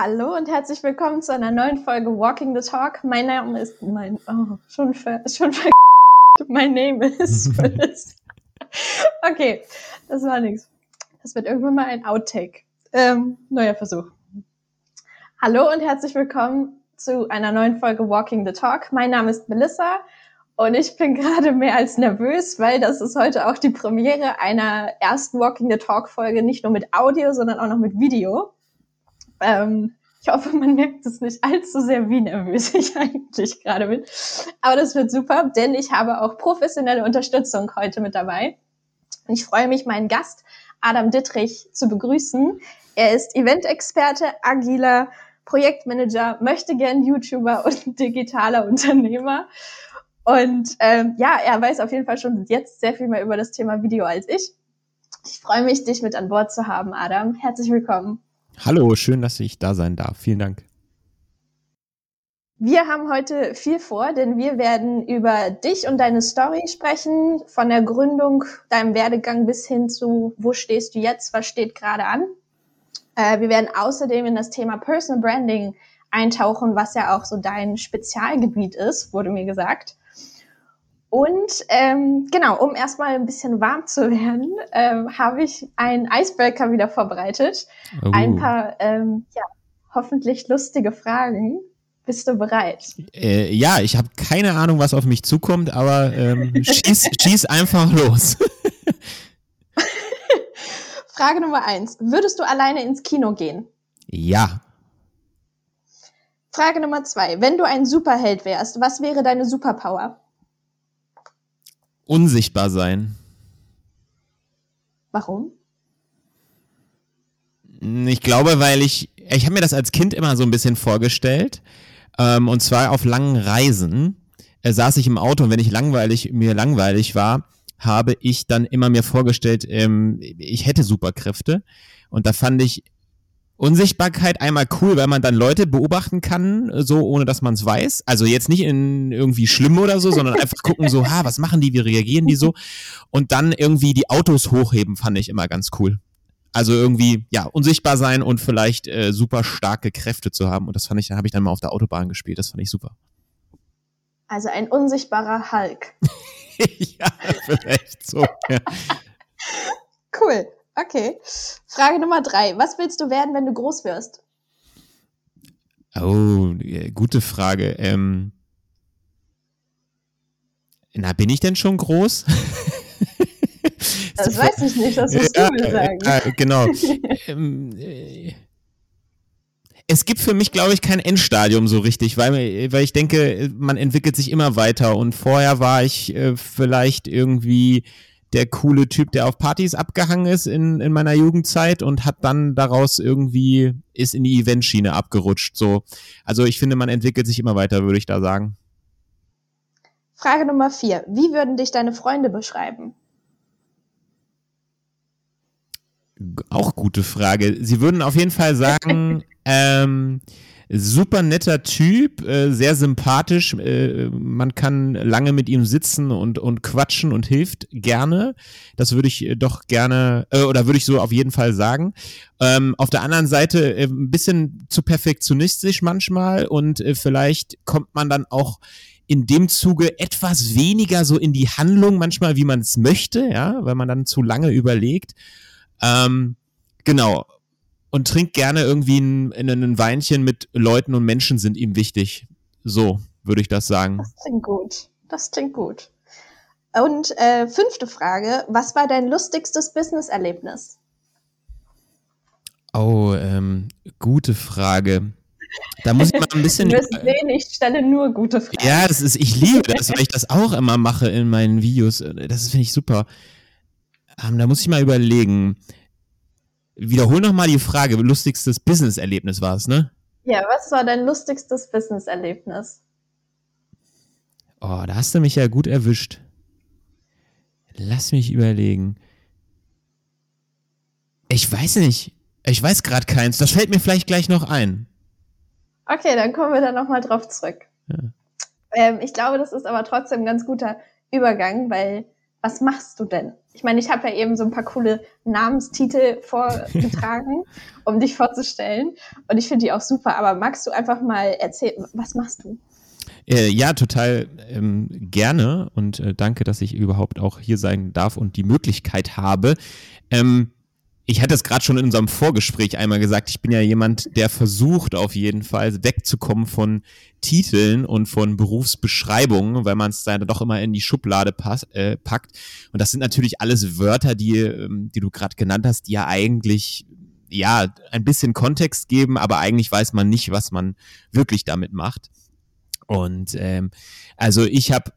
Hallo und herzlich willkommen zu einer neuen Folge Walking the Talk. Mein Name ist mein oh, schon ver, schon ver mein Name ist okay, das war nichts. Das wird irgendwann mal ein Outtake. Ähm, neuer Versuch. Hallo und herzlich willkommen zu einer neuen Folge Walking the Talk. Mein Name ist Melissa und ich bin gerade mehr als nervös, weil das ist heute auch die Premiere einer ersten Walking the Talk Folge, nicht nur mit Audio, sondern auch noch mit Video. Ähm, ich hoffe, man merkt es nicht allzu sehr, wie nervös ich eigentlich gerade bin. Aber das wird super, denn ich habe auch professionelle Unterstützung heute mit dabei. Und ich freue mich, meinen Gast Adam Dittrich zu begrüßen. Er ist Eventexperte, agiler Projektmanager, möchte gern YouTuber und digitaler Unternehmer. Und ähm, ja, er weiß auf jeden Fall schon jetzt sehr viel mehr über das Thema Video als ich. Ich freue mich, dich mit an Bord zu haben, Adam. Herzlich willkommen. Hallo, schön, dass ich da sein darf. Vielen Dank. Wir haben heute viel vor, denn wir werden über dich und deine Story sprechen, von der Gründung, deinem Werdegang bis hin zu, wo stehst du jetzt, was steht gerade an. Äh, wir werden außerdem in das Thema Personal Branding eintauchen, was ja auch so dein Spezialgebiet ist, wurde mir gesagt. Und ähm, genau, um erstmal ein bisschen warm zu werden, ähm, habe ich einen Icebreaker wieder vorbereitet. Oh. Ein paar ähm, ja, hoffentlich lustige Fragen. Bist du bereit? Äh, ja, ich habe keine Ahnung, was auf mich zukommt, aber ähm, schieß, schieß einfach los. Frage Nummer eins. Würdest du alleine ins Kino gehen? Ja. Frage Nummer zwei. Wenn du ein Superheld wärst, was wäre deine Superpower? Unsichtbar sein. Warum? Ich glaube, weil ich, ich habe mir das als Kind immer so ein bisschen vorgestellt. Ähm, und zwar auf langen Reisen äh, saß ich im Auto und wenn ich langweilig, mir langweilig war, habe ich dann immer mir vorgestellt, ähm, ich hätte Superkräfte. Und da fand ich Unsichtbarkeit einmal cool, weil man dann Leute beobachten kann, so ohne dass man es weiß. Also jetzt nicht in irgendwie schlimm oder so, sondern einfach gucken so, ha, was machen die, wie reagieren die so? Und dann irgendwie die Autos hochheben, fand ich immer ganz cool. Also irgendwie, ja, unsichtbar sein und vielleicht äh, super starke Kräfte zu haben. Und das fand ich, habe ich dann mal auf der Autobahn gespielt. Das fand ich super. Also ein unsichtbarer Hulk. ja, vielleicht so. Ja. Cool. Okay. Frage Nummer drei. Was willst du werden, wenn du groß wirst? Oh, gute Frage. Ähm, na, bin ich denn schon groß? Das weiß ich nicht, das musst ja, du mir sagen. Ja, genau. ähm, äh, es gibt für mich, glaube ich, kein Endstadium so richtig, weil, weil ich denke, man entwickelt sich immer weiter und vorher war ich äh, vielleicht irgendwie der coole Typ, der auf Partys abgehangen ist in, in meiner Jugendzeit und hat dann daraus irgendwie, ist in die Eventschiene abgerutscht. So. Also ich finde, man entwickelt sich immer weiter, würde ich da sagen. Frage Nummer vier. Wie würden dich deine Freunde beschreiben? Auch gute Frage. Sie würden auf jeden Fall sagen, ähm, super netter Typ, äh, sehr sympathisch. Äh, man kann lange mit ihm sitzen und, und quatschen und hilft gerne. Das würde ich äh, doch gerne, äh, oder würde ich so auf jeden Fall sagen. Ähm, auf der anderen Seite äh, ein bisschen zu perfektionistisch manchmal und äh, vielleicht kommt man dann auch in dem Zuge etwas weniger so in die Handlung manchmal, wie man es möchte, ja, weil man dann zu lange überlegt. Ähm, genau und trinkt gerne irgendwie ein, ein Weinchen mit Leuten und Menschen sind ihm wichtig. So würde ich das sagen. Das klingt gut. Das klingt gut. Und äh, fünfte Frage: Was war dein lustigstes Business-Erlebnis? Oh, ähm, gute Frage. Da muss ich mal ein bisschen. Du wirst sehen, ich stelle nur gute Fragen. Ja, das ist, ich liebe das, weil ich das auch immer mache in meinen Videos. Das finde ich super. Ähm, da muss ich mal überlegen. Wiederhol nochmal die Frage, lustigstes Business-Erlebnis war es, ne? Ja, was war dein lustigstes Business-Erlebnis? Oh, da hast du mich ja gut erwischt. Lass mich überlegen. Ich weiß nicht. Ich weiß gerade keins. Das fällt mir vielleicht gleich noch ein. Okay, dann kommen wir da nochmal drauf zurück. Ja. Ähm, ich glaube, das ist aber trotzdem ein ganz guter Übergang, weil was machst du denn? Ich meine, ich habe ja eben so ein paar coole Namenstitel vorgetragen, um dich vorzustellen. Und ich finde die auch super. Aber magst du einfach mal erzählen, was machst du? Äh, ja, total ähm, gerne und äh, danke, dass ich überhaupt auch hier sein darf und die Möglichkeit habe. Ähm, ich hatte es gerade schon in unserem Vorgespräch einmal gesagt, ich bin ja jemand, der versucht auf jeden Fall wegzukommen von Titeln und von Berufsbeschreibungen, weil man es dann doch immer in die Schublade pass, äh, packt. Und das sind natürlich alles Wörter, die, ähm, die du gerade genannt hast, die ja eigentlich ja ein bisschen Kontext geben, aber eigentlich weiß man nicht, was man wirklich damit macht. Und ähm, also ich habe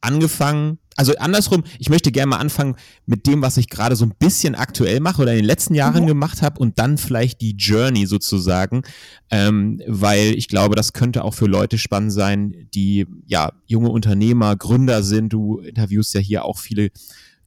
angefangen, also andersrum, ich möchte gerne mal anfangen mit dem, was ich gerade so ein bisschen aktuell mache oder in den letzten Jahren mhm. gemacht habe und dann vielleicht die Journey sozusagen, ähm, weil ich glaube, das könnte auch für Leute spannend sein, die ja junge Unternehmer, Gründer sind. Du interviewst ja hier auch viele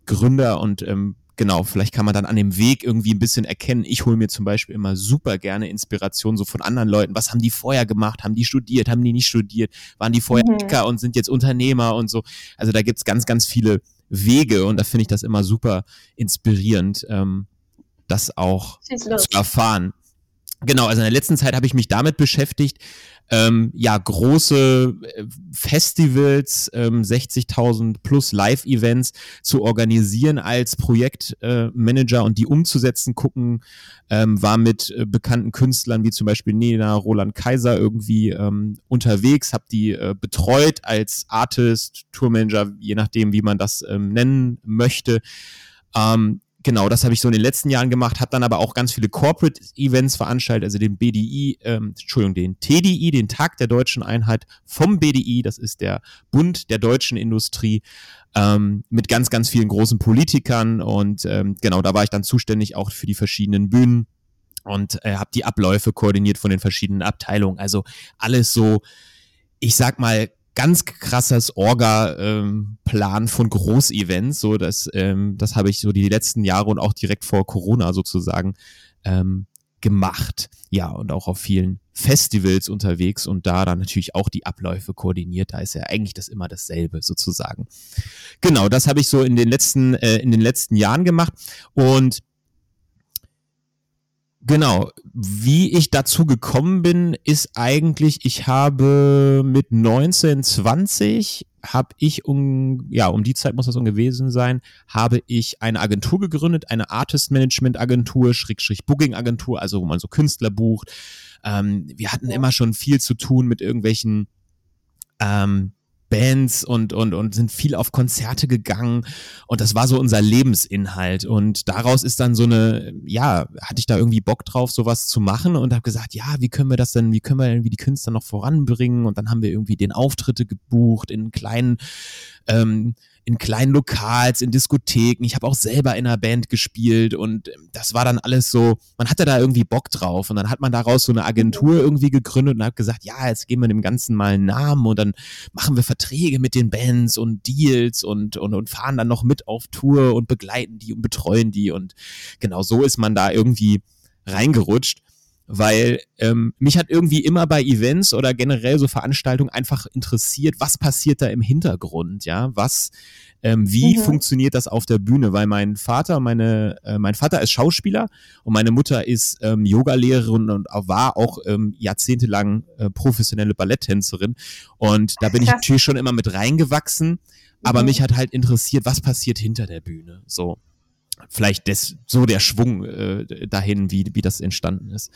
Gründer und ähm, genau, vielleicht kann man dann an dem Weg irgendwie ein bisschen erkennen. Ich hole mir zum Beispiel immer super gerne Inspiration so von anderen Leuten. Was haben die vorher gemacht? Haben die studiert? Haben die nicht studiert? Waren die vorher mhm. Hacker und sind jetzt Unternehmer und so? Also da gibt's ganz, ganz viele Wege und da finde ich das immer super inspirierend, ähm, das auch zu erfahren. Genau, also in der letzten Zeit habe ich mich damit beschäftigt, ähm, ja, große äh, Festivals, ähm, 60.000 plus Live-Events zu organisieren als Projektmanager äh, und die umzusetzen, gucken, ähm, war mit äh, bekannten Künstlern wie zum Beispiel Nena, Roland Kaiser irgendwie ähm, unterwegs, habe die äh, betreut als Artist, Tourmanager, je nachdem, wie man das ähm, nennen möchte. Ähm, genau, das habe ich so in den letzten Jahren gemacht, habe dann aber auch ganz viele Corporate Events veranstaltet, also den BDI, ähm, Entschuldigung, den TDI, den Tag der deutschen Einheit vom BDI, das ist der Bund der deutschen Industrie, ähm, mit ganz, ganz vielen großen Politikern und ähm, genau, da war ich dann zuständig auch für die verschiedenen Bühnen und äh, habe die Abläufe koordiniert von den verschiedenen Abteilungen. Also alles so, ich sag mal, ganz krasses Orga-Plan ähm, von Großevents. So, das, ähm, das habe ich so die letzten Jahre und auch direkt vor Corona sozusagen ähm, gemacht. Ja, und auch auf vielen Festivals unterwegs und da dann natürlich auch die Abläufe koordiniert. Da ist ja eigentlich das immer dasselbe sozusagen. Genau, das habe ich so in den letzten, äh, in den letzten Jahren gemacht und Genau. Wie ich dazu gekommen bin, ist eigentlich, ich habe mit 19, 20 habe ich um, ja, um die Zeit muss das um gewesen sein, habe ich eine Agentur gegründet, eine Artist Management Agentur, Schrägstrich Booking Agentur, also wo man so Künstler bucht. Ähm, wir hatten immer schon viel zu tun mit irgendwelchen ähm, Bands und, und, und sind viel auf Konzerte gegangen. Und das war so unser Lebensinhalt. Und daraus ist dann so eine, ja, hatte ich da irgendwie Bock drauf, sowas zu machen und habe gesagt, ja, wie können wir das denn, wie können wir irgendwie die Künstler noch voranbringen? Und dann haben wir irgendwie den Auftritte gebucht in kleinen ähm, in kleinen Lokals, in Diskotheken. Ich habe auch selber in einer Band gespielt und ähm, das war dann alles so, man hatte da irgendwie Bock drauf und dann hat man daraus so eine Agentur irgendwie gegründet und hat gesagt, ja, jetzt geben wir dem Ganzen mal einen Namen und dann machen wir Verträge mit den Bands und Deals und, und, und fahren dann noch mit auf Tour und begleiten die und betreuen die und genau so ist man da irgendwie reingerutscht weil ähm, mich hat irgendwie immer bei Events oder generell so Veranstaltungen einfach interessiert, was passiert da im Hintergrund, ja, was, ähm, wie mhm. funktioniert das auf der Bühne, weil mein Vater, meine, äh, mein Vater ist Schauspieler und meine Mutter ist ähm, Yogalehrerin und war auch ähm, jahrzehntelang äh, professionelle Balletttänzerin. Und da bin ich natürlich schon immer mit reingewachsen, aber mhm. mich hat halt interessiert, was passiert hinter der Bühne, so vielleicht des, so der Schwung äh, dahin, wie, wie das entstanden ist.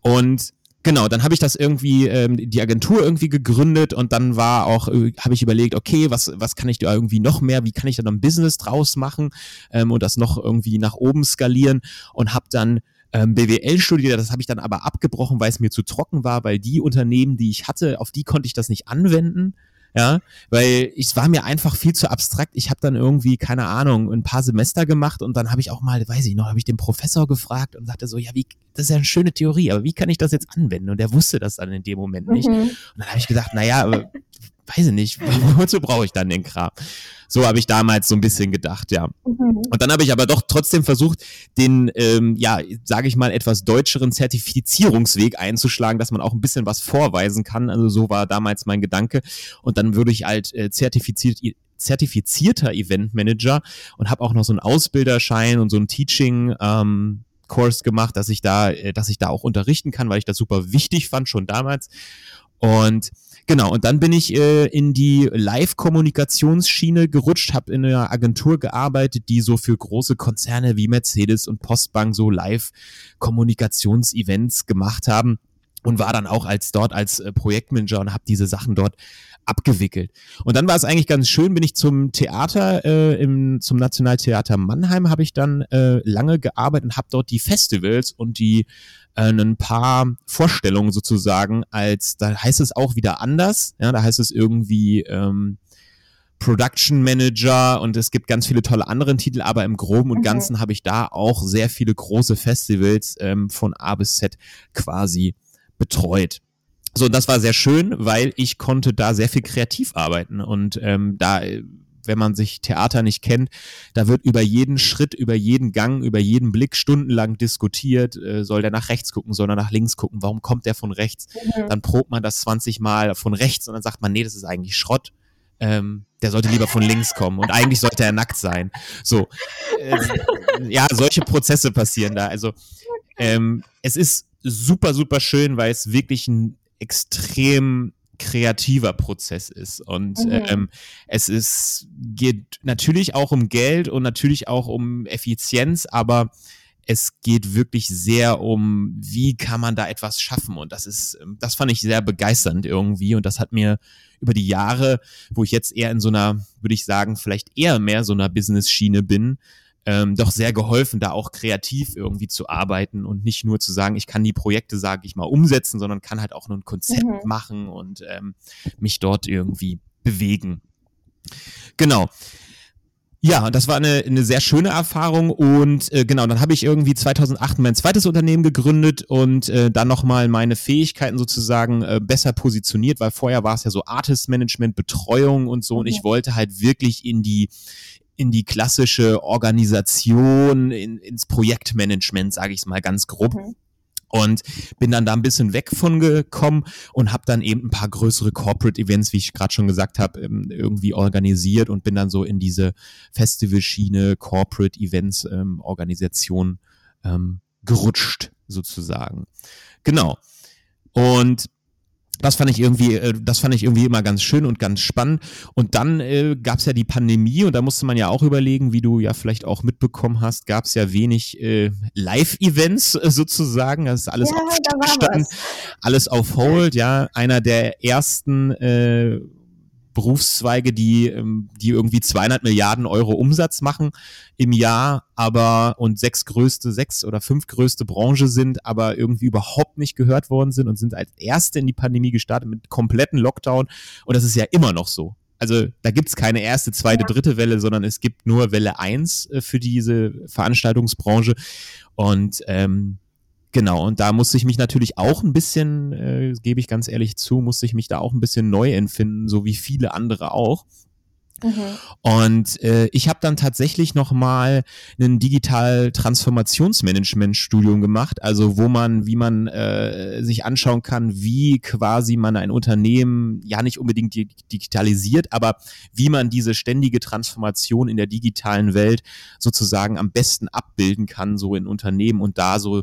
Und genau, dann habe ich das irgendwie, ähm, die Agentur irgendwie gegründet und dann war auch, äh, habe ich überlegt, okay, was, was kann ich da irgendwie noch mehr, wie kann ich da noch ein Business draus machen ähm, und das noch irgendwie nach oben skalieren und habe dann ähm, BWL studiert, das habe ich dann aber abgebrochen, weil es mir zu trocken war, weil die Unternehmen, die ich hatte, auf die konnte ich das nicht anwenden ja, weil es war mir einfach viel zu abstrakt. Ich habe dann irgendwie, keine Ahnung, ein paar Semester gemacht und dann habe ich auch mal, weiß ich noch, habe ich den Professor gefragt und sagte so, ja, wie, das ist ja eine schöne Theorie, aber wie kann ich das jetzt anwenden? Und der wusste das dann in dem Moment nicht. Mhm. Und dann habe ich gedacht, naja, weiß ich nicht, wozu brauche ich dann den Kram? So habe ich damals so ein bisschen gedacht, ja. Mhm. Und dann habe ich aber doch trotzdem versucht, den, ähm, ja, sage ich mal, etwas deutscheren Zertifizierungsweg einzuschlagen, dass man auch ein bisschen was vorweisen kann. Also so war damals mein Gedanke. Und dann würde ich halt äh, zertifiziert zertifizierter Eventmanager und habe auch noch so einen Ausbilderschein und so einen Teaching ähm, Kurs gemacht, dass ich da, äh, dass ich da auch unterrichten kann, weil ich das super wichtig fand schon damals. Und genau, und dann bin ich äh, in die Live-Kommunikationsschiene gerutscht, habe in einer Agentur gearbeitet, die so für große Konzerne wie Mercedes und Postbank so Live-Kommunikationsevents gemacht haben und war dann auch als dort als äh, Projektmanager und habe diese Sachen dort abgewickelt. Und dann war es eigentlich ganz schön, bin ich zum Theater, äh, im, zum Nationaltheater Mannheim habe ich dann äh, lange gearbeitet und habe dort die Festivals und die äh, ein paar Vorstellungen sozusagen als, da heißt es auch wieder anders, ja, da heißt es irgendwie ähm, Production Manager und es gibt ganz viele tolle andere Titel, aber im Groben und mhm. Ganzen habe ich da auch sehr viele große Festivals ähm, von A bis Z quasi betreut. So, das war sehr schön, weil ich konnte da sehr viel kreativ arbeiten und ähm, da wenn man sich Theater nicht kennt, da wird über jeden Schritt, über jeden Gang, über jeden Blick stundenlang diskutiert. Äh, soll der nach rechts gucken, soll er nach links gucken? Warum kommt der von rechts? Mhm. Dann probt man das 20 Mal von rechts und dann sagt man, nee, das ist eigentlich Schrott. Ähm, der sollte lieber von links kommen und eigentlich sollte er nackt sein. So, äh, ja, solche Prozesse passieren da. Also ähm, es ist super, super schön, weil es wirklich ein extrem kreativer Prozess ist. Und mhm. ähm, es ist, geht natürlich auch um Geld und natürlich auch um Effizienz, aber es geht wirklich sehr um, wie kann man da etwas schaffen. Und das ist, das fand ich sehr begeisternd irgendwie. Und das hat mir über die Jahre, wo ich jetzt eher in so einer, würde ich sagen, vielleicht eher mehr so einer Business-Schiene bin, ähm, doch sehr geholfen, da auch kreativ irgendwie zu arbeiten und nicht nur zu sagen, ich kann die Projekte, sage ich mal, umsetzen, sondern kann halt auch nur ein Konzept mhm. machen und ähm, mich dort irgendwie bewegen. Genau. Ja, das war eine, eine sehr schöne Erfahrung und äh, genau, dann habe ich irgendwie 2008 mein zweites Unternehmen gegründet und äh, dann nochmal meine Fähigkeiten sozusagen äh, besser positioniert, weil vorher war es ja so Artist Management, Betreuung und so und ich wollte halt wirklich in die in die klassische Organisation, in, ins Projektmanagement, sage ich es mal ganz grob. Mhm. Und bin dann da ein bisschen weg von gekommen und habe dann eben ein paar größere Corporate Events, wie ich gerade schon gesagt habe, ähm, irgendwie organisiert und bin dann so in diese Festivalschiene, Corporate Events ähm, Organisation ähm, gerutscht sozusagen. Genau. Und das fand ich irgendwie, äh, das fand ich irgendwie immer ganz schön und ganz spannend. Und dann äh, gab es ja die Pandemie und da musste man ja auch überlegen, wie du ja vielleicht auch mitbekommen hast, gab es ja wenig äh, Live-Events äh, sozusagen. Das ist alles ja, auf alles auf Hold. Ja, einer der ersten äh, Berufszweige, die, ähm, die irgendwie 200 Milliarden Euro Umsatz machen im Jahr, aber und sechs größte, sechs oder fünf größte Branche sind, aber irgendwie überhaupt nicht gehört worden sind und sind als erste in die Pandemie gestartet mit kompletten Lockdown. Und das ist ja immer noch so. Also da gibt's keine erste, zweite, dritte Welle, sondern es gibt nur Welle eins äh, für diese Veranstaltungsbranche. Und ähm, Genau, und da musste ich mich natürlich auch ein bisschen, äh, gebe ich ganz ehrlich zu, musste ich mich da auch ein bisschen neu empfinden, so wie viele andere auch. Mhm. Und äh, ich habe dann tatsächlich nochmal ein digital Transformationsmanagement-Studium gemacht, also wo man, wie man äh, sich anschauen kann, wie quasi man ein Unternehmen ja nicht unbedingt digitalisiert, aber wie man diese ständige Transformation in der digitalen Welt sozusagen am besten abbilden kann, so in Unternehmen und da so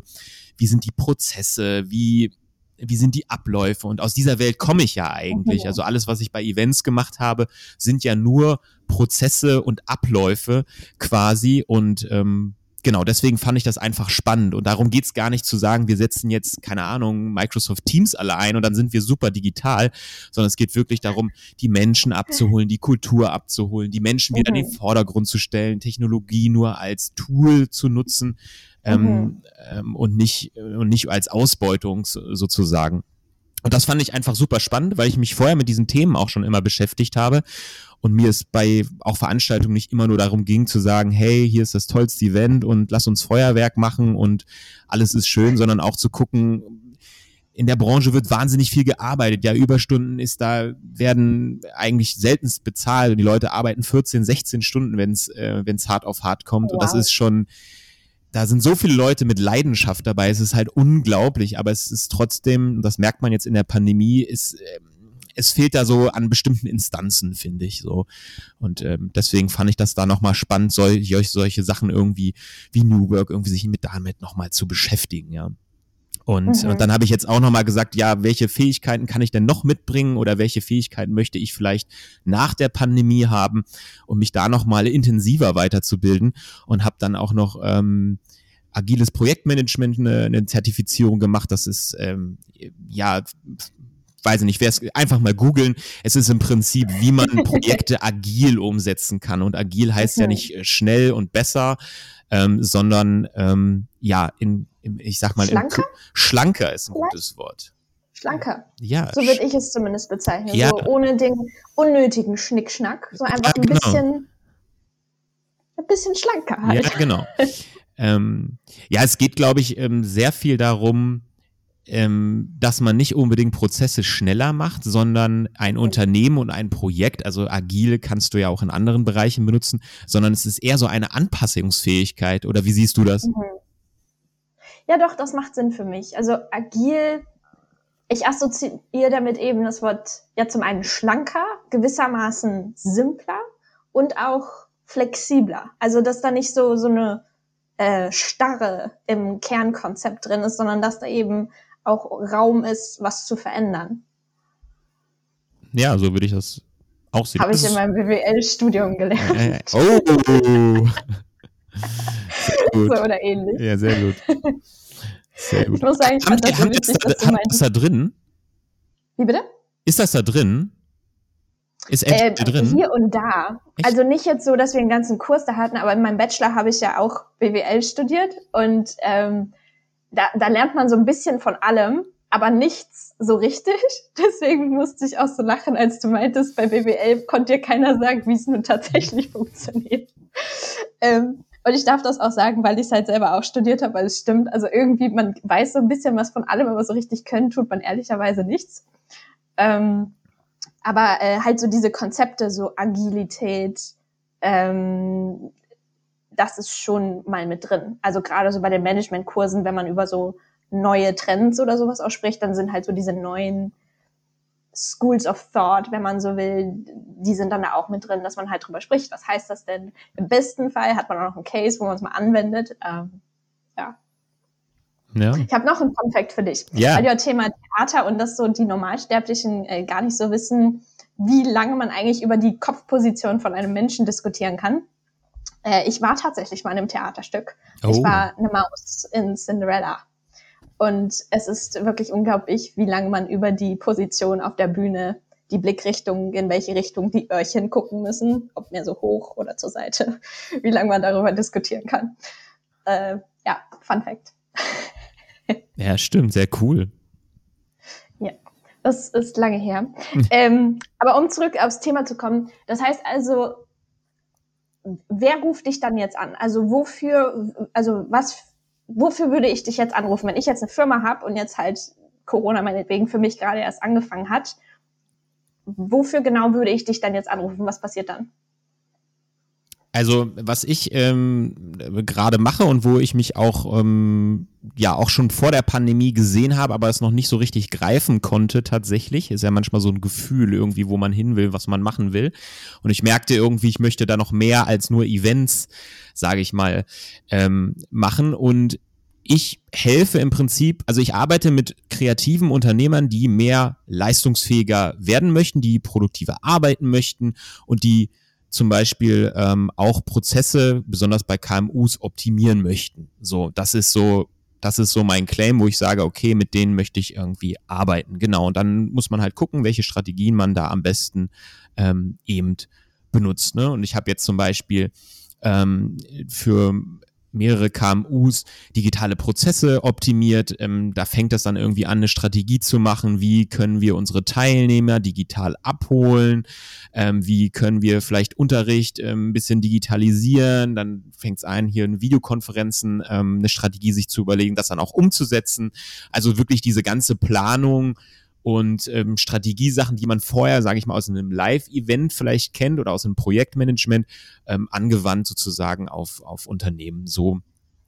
wie sind die Prozesse, wie wie sind die Abläufe? Und aus dieser Welt komme ich ja eigentlich. Also alles, was ich bei Events gemacht habe, sind ja nur Prozesse und Abläufe quasi. Und ähm, genau, deswegen fand ich das einfach spannend. Und darum geht's gar nicht zu sagen, wir setzen jetzt, keine Ahnung, Microsoft Teams alle ein und dann sind wir super digital, sondern es geht wirklich darum, die Menschen abzuholen, die Kultur abzuholen, die Menschen wieder in den Vordergrund zu stellen, Technologie nur als Tool zu nutzen mhm. ähm, und nicht und nicht als Ausbeutung sozusagen. Und das fand ich einfach super spannend, weil ich mich vorher mit diesen Themen auch schon immer beschäftigt habe und mir es bei auch Veranstaltungen nicht immer nur darum ging zu sagen, hey, hier ist das tollste Event und lass uns Feuerwerk machen und alles ist schön, sondern auch zu gucken, in der Branche wird wahnsinnig viel gearbeitet. Ja, Überstunden ist da, werden eigentlich seltenst bezahlt und die Leute arbeiten 14, 16 Stunden, wenn es äh, wenn's hart auf hart kommt. Wow. Und das ist schon, da sind so viele Leute mit Leidenschaft dabei, es ist halt unglaublich, aber es ist trotzdem, das merkt man jetzt in der Pandemie, ist, ähm, es fehlt da so an bestimmten Instanzen, finde ich so. Und ähm, deswegen fand ich das da nochmal spannend, solche, solche Sachen irgendwie wie New Work irgendwie sich mit damit nochmal zu beschäftigen, ja. Und, mhm. und dann habe ich jetzt auch nochmal gesagt, ja, welche Fähigkeiten kann ich denn noch mitbringen oder welche Fähigkeiten möchte ich vielleicht nach der Pandemie haben, um mich da nochmal intensiver weiterzubilden und habe dann auch noch ähm, agiles Projektmanagement eine, eine Zertifizierung gemacht. Das ist ähm, ja weiß ich nicht, wer es einfach mal googeln. Es ist im Prinzip, wie man Projekte agil umsetzen kann. Und agil heißt okay. ja nicht äh, schnell und besser, ähm, sondern ähm, ja, in, ich sag mal, schlanker, in, schlanker ist ein gutes Wort. Schlanker. Ja. So würde ich es zumindest bezeichnen. Ja. So ohne den unnötigen Schnickschnack. So einfach ja, genau. ein bisschen, ein bisschen schlanker halt. Ja, genau. ähm, ja, es geht, glaube ich, ähm, sehr viel darum, ähm, dass man nicht unbedingt Prozesse schneller macht, sondern ein Unternehmen und ein Projekt, also agil kannst du ja auch in anderen Bereichen benutzen, sondern es ist eher so eine Anpassungsfähigkeit. Oder wie siehst du das? Mhm. Ja, doch, das macht Sinn für mich. Also agil, ich assoziiere damit eben das Wort ja zum einen schlanker, gewissermaßen simpler und auch flexibler. Also dass da nicht so so eine äh, Starre im Kernkonzept drin ist, sondern dass da eben auch Raum ist, was zu verändern. Ja, so würde ich das auch sehen. Habe ich in meinem BWL-Studium gelernt. Äh, oh! so oder ähnlich. Ja, sehr gut. Sehr gut. Ich muss sagen, ich fand das, witzig, da, dass das da drin? Wie bitte? Ist das da drin? Ist äh, drin? Hier und da. Echt? Also nicht jetzt so, dass wir einen ganzen Kurs da hatten, aber in meinem Bachelor habe ich ja auch BWL studiert und ähm, da, da lernt man so ein bisschen von allem, aber nichts so richtig. Deswegen musste ich auch so lachen, als du meintest, bei BWL konnte dir keiner sagen, wie es nun tatsächlich funktioniert. Ähm, und ich darf das auch sagen, weil ich es halt selber auch studiert habe, weil es stimmt. Also irgendwie, man weiß so ein bisschen was von allem, aber so richtig können tut man ehrlicherweise nichts. Ähm, aber äh, halt so diese Konzepte, so Agilität, ähm, das ist schon mal mit drin. Also gerade so bei den Managementkursen, wenn man über so neue Trends oder sowas auch spricht, dann sind halt so diese neuen Schools of Thought, wenn man so will, die sind dann da auch mit drin, dass man halt drüber spricht. Was heißt das denn? Im besten Fall hat man auch noch einen Case, wo man es mal anwendet. Ähm, ja. ja. Ich habe noch einen Fun Fact für dich. Ja. Weil du ja Thema Theater und dass so die Normalsterblichen äh, gar nicht so wissen, wie lange man eigentlich über die Kopfposition von einem Menschen diskutieren kann. Äh, ich war tatsächlich mal in einem Theaterstück. Oh. Ich war eine Maus in Cinderella. Und es ist wirklich unglaublich, wie lange man über die Position auf der Bühne, die Blickrichtung, in welche Richtung die Öhrchen gucken müssen, ob mehr so hoch oder zur Seite, wie lange man darüber diskutieren kann. Äh, ja, Fun Fact. ja, stimmt, sehr cool. Ja, das ist lange her. ähm, aber um zurück aufs Thema zu kommen, das heißt also, wer ruft dich dann jetzt an? Also wofür, also was, wofür würde ich dich jetzt anrufen, wenn ich jetzt eine Firma habe und jetzt halt Corona meinetwegen für mich gerade erst angefangen hat? Wofür genau würde ich dich dann jetzt anrufen? Was passiert dann? Also was ich ähm, gerade mache und wo ich mich auch ähm, ja auch schon vor der Pandemie gesehen habe, aber es noch nicht so richtig greifen konnte tatsächlich, ist ja manchmal so ein Gefühl irgendwie, wo man hin will, was man machen will. Und ich merkte irgendwie, ich möchte da noch mehr als nur Events, sage ich mal, ähm, machen und ich helfe im Prinzip, also ich arbeite mit kreativen Unternehmern, die mehr leistungsfähiger werden möchten, die produktiver arbeiten möchten und die zum Beispiel ähm, auch Prozesse, besonders bei KMUs, optimieren möchten. So, das ist so, das ist so mein Claim, wo ich sage, okay, mit denen möchte ich irgendwie arbeiten. Genau. Und dann muss man halt gucken, welche Strategien man da am besten ähm, eben benutzt. Ne? Und ich habe jetzt zum Beispiel ähm, für mehrere KMUs digitale Prozesse optimiert. Ähm, da fängt das dann irgendwie an, eine Strategie zu machen. Wie können wir unsere Teilnehmer digital abholen? Ähm, wie können wir vielleicht Unterricht ähm, ein bisschen digitalisieren? Dann fängt es an, hier in Videokonferenzen ähm, eine Strategie sich zu überlegen, das dann auch umzusetzen. Also wirklich diese ganze Planung und ähm, Strategiesachen, die man vorher, sage ich mal, aus einem Live-Event vielleicht kennt oder aus einem Projektmanagement, ähm, angewandt sozusagen auf, auf Unternehmen. So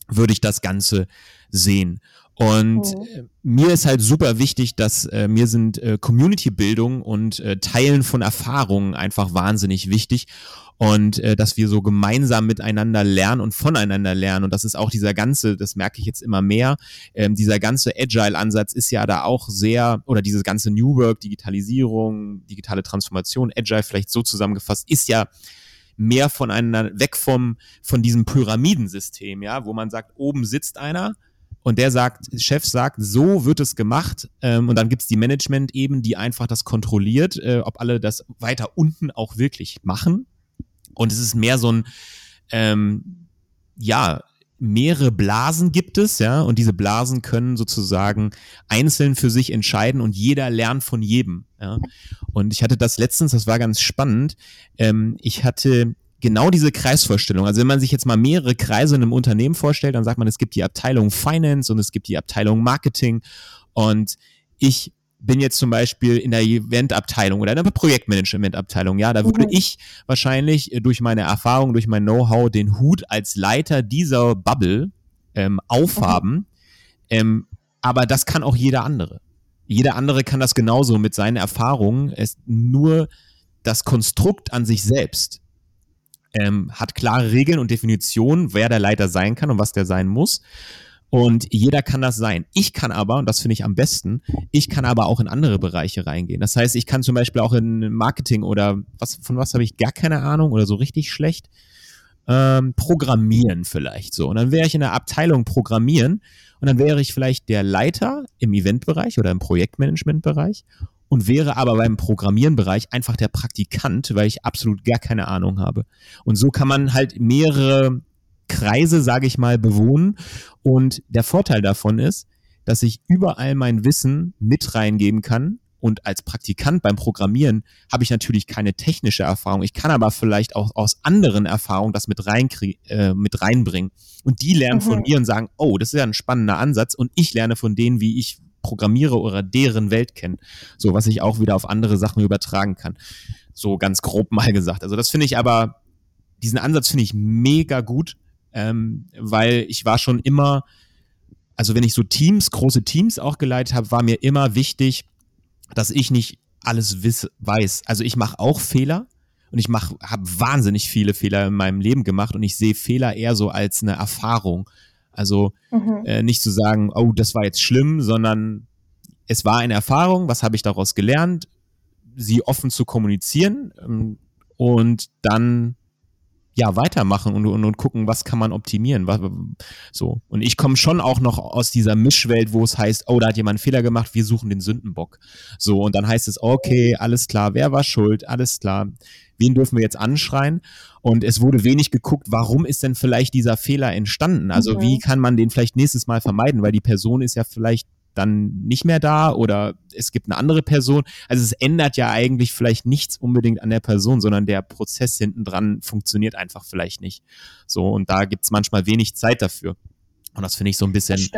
würde ich das Ganze sehen. Und mhm. mir ist halt super wichtig, dass äh, mir sind äh, Community-Bildung und äh, Teilen von Erfahrungen einfach wahnsinnig wichtig und äh, dass wir so gemeinsam miteinander lernen und voneinander lernen. Und das ist auch dieser ganze, das merke ich jetzt immer mehr, ähm, dieser ganze Agile-Ansatz ist ja da auch sehr, oder dieses ganze New Work, Digitalisierung, digitale Transformation, Agile vielleicht so zusammengefasst, ist ja mehr voneinander weg vom von diesem Pyramidensystem, ja, wo man sagt, oben sitzt einer und der sagt, Chef sagt, so wird es gemacht. Ähm, und dann gibt's die Management eben, die einfach das kontrolliert, äh, ob alle das weiter unten auch wirklich machen. Und es ist mehr so ein, ähm, ja, mehrere Blasen gibt es, ja, und diese Blasen können sozusagen einzeln für sich entscheiden und jeder lernt von jedem, ja. Und ich hatte das letztens, das war ganz spannend. Ähm, ich hatte genau diese Kreisvorstellung. Also wenn man sich jetzt mal mehrere Kreise in einem Unternehmen vorstellt, dann sagt man, es gibt die Abteilung Finance und es gibt die Abteilung Marketing und ich bin jetzt zum Beispiel in der Eventabteilung oder in der Projektmanagement-Abteilung, ja, da würde mhm. ich wahrscheinlich durch meine Erfahrung, durch mein Know-how den Hut als Leiter dieser Bubble ähm, aufhaben. Mhm. Ähm, aber das kann auch jeder andere. Jeder andere kann das genauso mit seinen Erfahrungen. Es nur das Konstrukt an sich selbst ähm, hat klare Regeln und Definitionen, wer der Leiter sein kann und was der sein muss. Und jeder kann das sein. Ich kann aber, und das finde ich am besten, ich kann aber auch in andere Bereiche reingehen. Das heißt, ich kann zum Beispiel auch in Marketing oder was, von was habe ich gar keine Ahnung oder so richtig schlecht, ähm, programmieren vielleicht so. Und dann wäre ich in der Abteilung programmieren und dann wäre ich vielleicht der Leiter im Eventbereich oder im Projektmanagementbereich und wäre aber beim Programmierenbereich einfach der Praktikant, weil ich absolut gar keine Ahnung habe. Und so kann man halt mehrere Kreise, sage ich mal, bewohnen. Und der Vorteil davon ist, dass ich überall mein Wissen mit reingeben kann. Und als Praktikant beim Programmieren habe ich natürlich keine technische Erfahrung. Ich kann aber vielleicht auch aus anderen Erfahrungen das mit, rein, äh, mit reinbringen. Und die lernen mhm. von mir und sagen, oh, das ist ja ein spannender Ansatz. Und ich lerne von denen, wie ich programmiere oder deren Welt kennen. So, was ich auch wieder auf andere Sachen übertragen kann. So ganz grob mal gesagt. Also das finde ich aber, diesen Ansatz finde ich mega gut, ähm, weil ich war schon immer, also wenn ich so Teams, große Teams auch geleitet habe, war mir immer wichtig, dass ich nicht alles wiss, weiß. Also ich mache auch Fehler und ich mache, habe wahnsinnig viele Fehler in meinem Leben gemacht und ich sehe Fehler eher so als eine Erfahrung also mhm. äh, nicht zu sagen, oh, das war jetzt schlimm, sondern es war eine Erfahrung, was habe ich daraus gelernt, sie offen zu kommunizieren ähm, und dann ja weitermachen und, und, und gucken, was kann man optimieren. Was, so. Und ich komme schon auch noch aus dieser Mischwelt, wo es heißt, oh, da hat jemand einen Fehler gemacht, wir suchen den Sündenbock. So, und dann heißt es, okay, alles klar, wer war schuld, alles klar wen dürfen wir jetzt anschreien? Und es wurde wenig geguckt, warum ist denn vielleicht dieser Fehler entstanden? Also mhm. wie kann man den vielleicht nächstes Mal vermeiden? Weil die Person ist ja vielleicht dann nicht mehr da oder es gibt eine andere Person. Also es ändert ja eigentlich vielleicht nichts unbedingt an der Person, sondern der Prozess hinten dran funktioniert einfach vielleicht nicht. So, und da gibt es manchmal wenig Zeit dafür. Und das finde ich so ein bisschen,